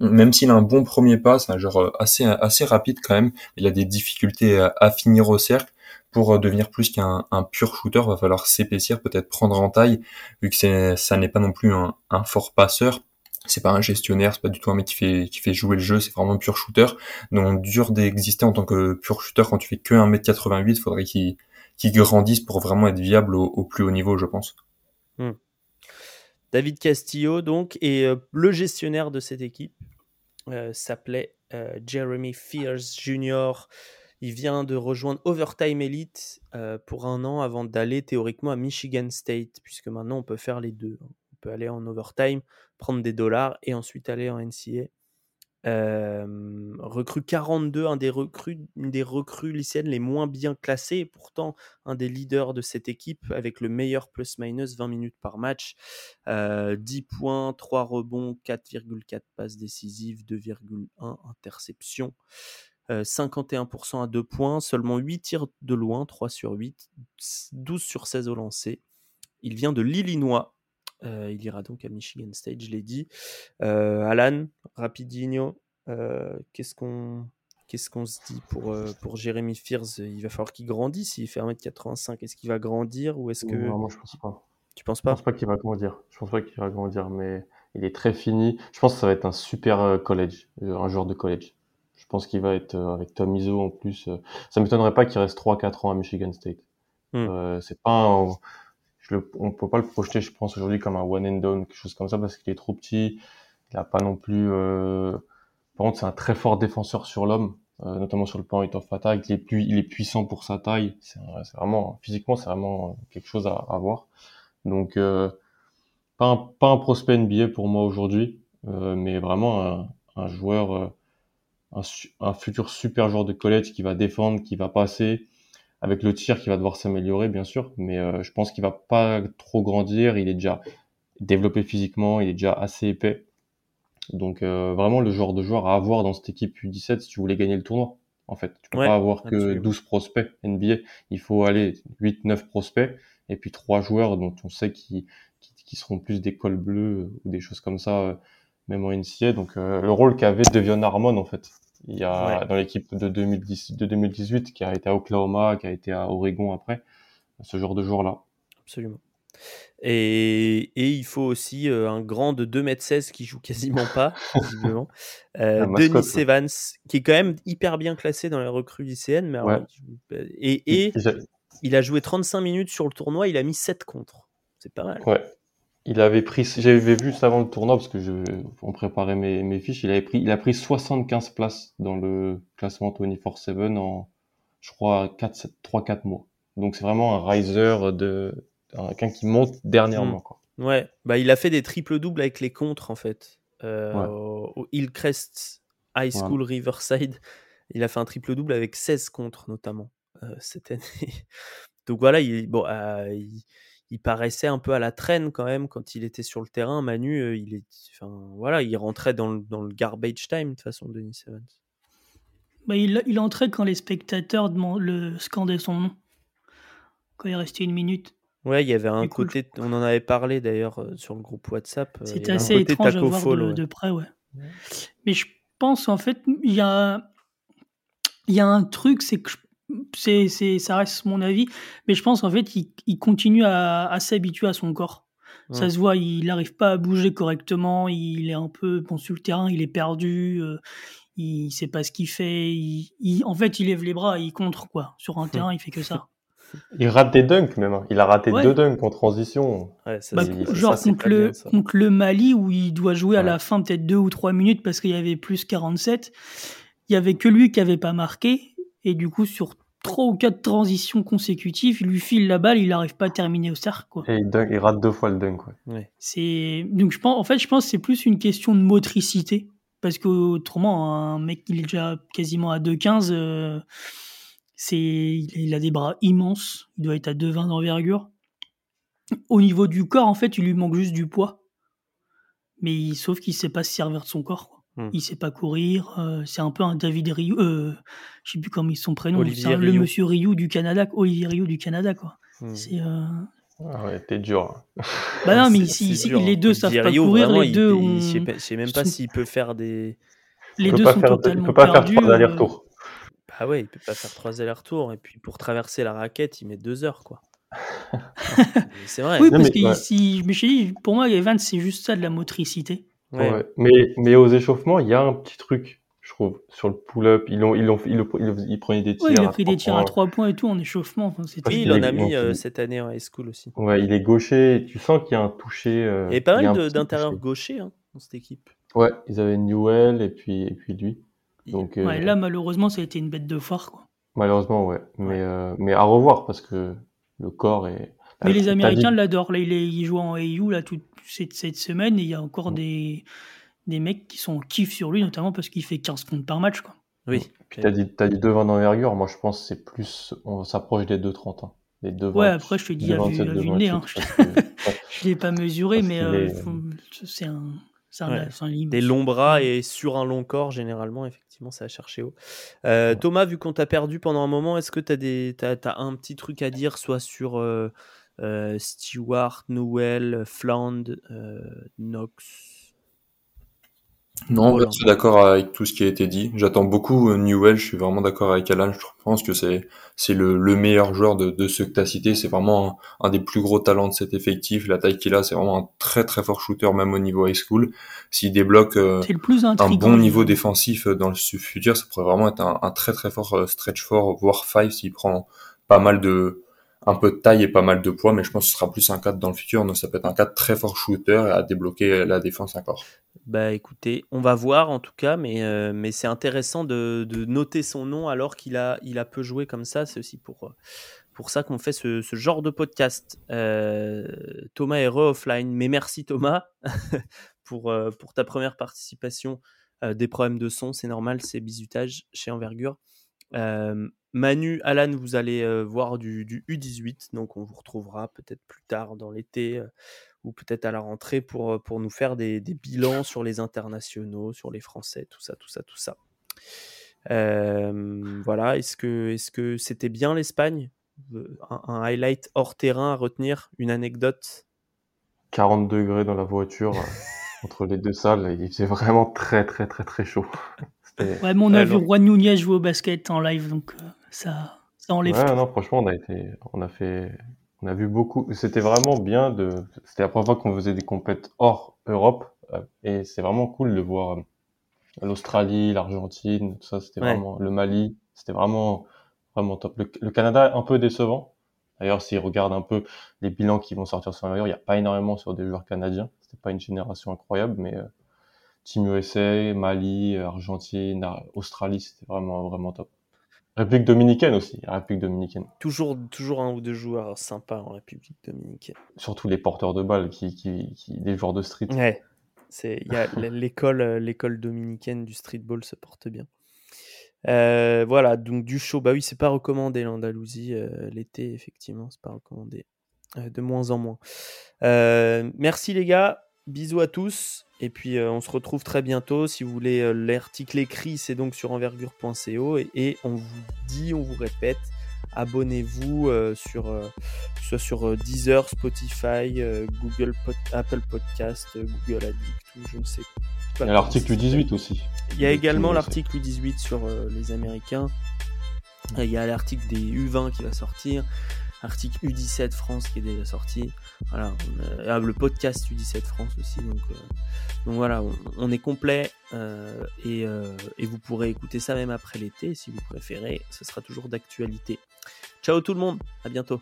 même s'il a un bon premier pas, c'est un genre euh, assez, assez rapide quand même, il a des difficultés à, finir au cercle, pour devenir plus qu'un un pur shooter, va falloir s'épaissir, peut-être prendre en taille, vu que ça n'est pas non plus un fort passeur, c'est pas un gestionnaire, c'est pas du tout un mec qui fait qui fait jouer le jeu, c'est vraiment un pur shooter. Donc dur d'exister en tant que pur shooter quand tu fais que 1m88, faudrait qu'il grandisse pour vraiment être viable au, plus haut niveau, je pense. Hmm. David Castillo donc et euh, le gestionnaire de cette équipe euh, s'appelait euh, Jeremy Fears Jr. Il vient de rejoindre Overtime Elite pour un an avant d'aller théoriquement à Michigan State, puisque maintenant on peut faire les deux. On peut aller en overtime, prendre des dollars et ensuite aller en NCA. recrue 42, un des recrues, une des recrues lycéennes les moins bien classées, pourtant un des leaders de cette équipe avec le meilleur plus-minus 20 minutes par match, 10 points, 3 rebonds, 4,4 passes décisives, 2,1 interceptions. 51% à 2 points, seulement 8 tirs de loin, 3 sur 8, 12 sur 16 au lancer. Il vient de l'Illinois, euh, il ira donc à Michigan State, je l'ai dit. Euh, Alan, Rapidinho, euh, qu'est-ce qu'on qu'est-ce qu'on se dit pour, pour Jérémy Fears Il va falloir qu'il grandisse. Il fait 1m85. Est-ce qu'il va grandir ou est-ce que. Non, moi je pense pas. Tu penses pas? Je pense pas qu'il va grandir. Je pense pas qu'il va grandir, mais il est très fini. Je pense que ça va être un super college, un joueur de college. pense qu'il va être avec Tom Izzo en plus. ça m'étonnerait pas qu'il reste 3-4 ans à Michigan State. Hmm. c'est pas un, je le, on peut pas le projeter, je pense aujourd'hui comme un one and done, quelque chose comme ça parce qu'il est trop petit. Il a pas non plus. Par contre, c'est un très fort défenseur sur l'homme. Euh, notamment sur le plan of attack. Il est, il est puissant pour sa taille. C'est vraiment physiquement, c'est vraiment quelque chose à, voir. Donc euh, pas un, prospect NBA pour moi aujourd'hui, euh, mais vraiment un, joueur, euh, un, un, futur super joueur de college qui va défendre, qui va passer, avec le tir qui va devoir s'améliorer bien sûr, mais euh, je pense qu'il va pas trop grandir. Il est déjà développé physiquement, il est déjà assez épais. Donc euh, vraiment le genre de joueur à avoir dans cette équipe U17 si tu voulais gagner le tournoi. En fait, tu peux pas avoir que 12 prospects NBA. Il faut aller 8 9 prospects et puis trois joueurs dont on sait qui qui, seront plus des cols bleus ou des choses comme ça euh, même en NCA. Donc euh, le rôle qu'avait Devion Harmon en fait. Il y a dans l'équipe de 2010 de 2018 qui a été à Oklahoma, qui a été à Oregon après, ce genre de joueur là. Absolument. Et, et, il faut aussi euh, un grand de 2m16 qui joue quasiment pas, <laughs> visiblement. Euh, Denis Evans, qui est quand même hyper bien classé dans les recrues lycéennes. Mais et, et il a joué 35 minutes sur le tournoi, il a mis 7 contre. C'est pas mal. Ouais. Il avait pris, j'avais vu ça avant le tournoi parce que je, on préparait mes, mes fiches. Il avait pris, il a pris 75 places dans le classement 24/7 en, je crois, 3-4 mois. Donc c'est vraiment un riser de, quelqu'un qui monte dernièrement. Hmm. Quoi. Ouais, bah, il a fait des triples doubles avec les contres en fait. Euh, au Hillcrest High School Riverside, il a fait un triple double avec 16 contres notamment euh, cette année. <laughs> Donc voilà, il, bon, euh, il, paraissait un peu à la traîne quand même quand il était sur le terrain. Manu, il est, enfin voilà, il rentrait dans le, dans le garbage time de toute façon, Denis Evans. Bah, il, il entrait quand les spectateurs le scandaient son nom. Quand il restait une minute. Ouais, il y avait un côté, on en avait parlé d'ailleurs euh, sur le groupe WhatsApp. Euh, C'était assez étrange à voir de, près, ouais. Mais je pense en fait, il y a, il y a un truc, c'est que c'est, c'est, ça reste mon avis, mais je pense en fait, il, il continue à, à s'habituer à son corps. Ça se voit, il n'arrive pas à bouger correctement, il est un peu bon sur le terrain, il est perdu, euh, il sait pas ce qu'il fait. Il, en fait, il lève les bras, il contre quoi. Sur un terrain, il fait que ça. <laughs> Il rate des dunks même. Hein. Il a raté deux dunks en transition. Ouais, bah, genre contre, le, contre le Mali où il doit jouer à la fin peut-être deux ou trois minutes parce qu'il y avait plus 47. Il y avait que lui qui avait pas marqué et du coup sur trois ou quatre transitions consécutives, il lui file la balle, il n'arrive pas à terminer au cercle. Quoi. Et il, rate deux fois le dunk. Ouais. C'est donc je pense en fait je pense c'est plus une question de motricité parce que autrement un mec il est déjà quasiment à 2,15 euh, c'est, il a des bras immenses. Il doit être à 2,20 d'envergure. Au niveau du corps, en fait, il lui manque juste du poids. Mais sauf qu'il sait pas se servir de son corps. Quoi. Hmm. Il sait pas courir. Euh, c'est un peu un David Ryu. Euh, je sais plus comment ils sont prénoms. C'est le monsieur Ryu du Canada. Olivier Ryu du Canada, quoi. Hmm. C'est. Euh... Ah ouais, t'es dur. Bah non, mais <laughs> ici, les deux savent pas courir. les deux, on... je sais même pas s'il peut faire des. Les deux sont totalement Il peut pas faire trois allers-retours. Ah ouais, il peut pas faire trois allers-retours. Et puis pour traverser la raquette, il met deux heures, quoi. <laughs> c'est vrai. Oui, parce que pour moi, Evans, c'est juste ça de la motricité. Ouais. Mais, mais aux échauffements, il y a un petit truc, je trouve, sur le pull-up. Ils, ont, ils, ont, ils, ils, prenaient des tirs. Oui, il a pris des tirs à trois points et tout en échauffement. Enfin, oui, il en a mis euh, cette année en high school aussi. Ouais, il est gaucher. Tu sens qu'il y a un toucher. Euh, il y a pas mal d'intérieurs gauchers hein, dans cette équipe. Ouais, ils avaient Newell et puis, et puis lui. Donc, euh, là, malheureusement, ça a été une bête de foire. Quoi. Malheureusement, ouais. Mais, euh, mais à revoir parce que le corps est. Mais les Américains l'adorent. Là, il, joue en AU là, toute cette, cette semaine et il y a encore des, des mecs qui sont kiff sur lui, notamment parce qu'il fait 15 points par match. Quoi. Oui. Tu as dit, as dit 2,20 d'envergure. Moi, je pense que c'est plus. On s'approche des 2,30. Hein. Les 2, ouais, après, je te dis, à vue, à vue nez, hein. <laughs> je ne l'ai pas mesuré, mais euh, c'est un. Un, un des longs bras et sur un long corps, généralement, effectivement ça a cherché haut. Euh, Thomas, vu qu'on t'a perdu pendant un moment, est-ce que tu as, as, un petit truc à dire, soit sur euh, euh, Stewart, Noël, Fland, Knox Non, je suis d'accord avec tout ce qui a été dit. J'attends beaucoup euh, Newell. Je suis vraiment d'accord avec Alan. Je pense que c'est c'est le, le meilleur joueur de, de ceux que tu as cités. C'est vraiment un, des plus gros talents de cet effectif. La taille qu'il a, c'est vraiment un très très fort shooter, même au niveau high school. S'il débloque euh, un bon niveau défensif euh, dans le futur, ça pourrait vraiment être un, un très très fort stretch fort, voire five s'il prend pas mal de un peu de taille et pas mal de poids, mais je pense que ce sera plus un 4 dans le futur. Donc ça peut être un 4 très fort shooter à débloquer la défense encore. Bah écoutez, on va voir en tout cas, mais, euh, mais c'est intéressant de, de, noter son nom alors qu'il a, il a peu joué comme ça. C'est aussi pour, pour ça qu'on fait ce, ce, genre de podcast. Euh, Thomas est re-offline, mais merci Thomas <laughs> pour, euh, pour ta première participation. des problèmes de son, c'est normal, c'est bisutage chez Envergure. Manu, Alan, vous allez voir du, U18, donc on vous retrouvera peut-être plus tard dans l'été ou peut-être à la rentrée pour, pour nous faire des, bilans sur les internationaux, sur les Français, tout ça, tout ça, tout ça. voilà, est-ce que est-ce que c'était bien l'Espagne? Un, highlight hors terrain à retenir, une anecdote? 40 degrés dans la voiture <laughs> entre les deux salles, il faisait vraiment très très très très chaud. Ouais, mais on a vu Juan Nunez jouer au basket en live, donc ça, ça enlève. Ouais, non, franchement, on a été, on a fait, on a vu beaucoup. C'était vraiment bien de. C'était la première fois qu'on faisait des compètes hors Europe, euh, et c'est vraiment cool de voir euh, l'Australie, l'Argentine, tout ça. C'était vraiment le Mali. C'était vraiment, vraiment top. Le, Canada un peu décevant. D'ailleurs, s'ils regardent un peu les bilans qui vont sortir sur l'ailleurs, il n'y a pas énormément sur des joueurs canadiens. C'était pas une génération incroyable, mais euh, Team USA, Mali, Argentine, Australie, c'était vraiment, vraiment top. République dominicaine aussi, République dominicaine. Toujours, toujours un ou deux joueurs sympas en République dominicaine. Surtout les porteurs de balles, qui, qui, qui des joueurs de street. Ouais, c'est il y a l'école, euh, l'école dominicaine du streetball se porte bien. Euh, voilà, donc du show. Bah oui, c'est pas recommandé l'Andalousie euh, l'été, effectivement, c'est pas recommandé. de moins en moins. merci les gars, bisous à tous. Et puis euh, on se retrouve très bientôt. Si vous voulez euh, l'article écrit, c'est donc sur envergure.co. Et, on vous dit, on vous répète, abonnez-vous euh, sur, soit sur Deezer, Spotify, Google Apple Podcast, Google Addict, je ne sais pas. Il y a l'article 18 aussi. Il y a également l'article 18 sur les Américains. Il y a l'article des U20 qui va sortir article U17 France qui est déjà sorti. Voilà, ah, le podcast U17 France aussi. Donc, euh, voilà, on, est complet euh, et, euh, et, vous pourrez écouter ça même après l'été si vous préférez. Ce sera toujours d'actualité. Ciao tout le monde, à bientôt.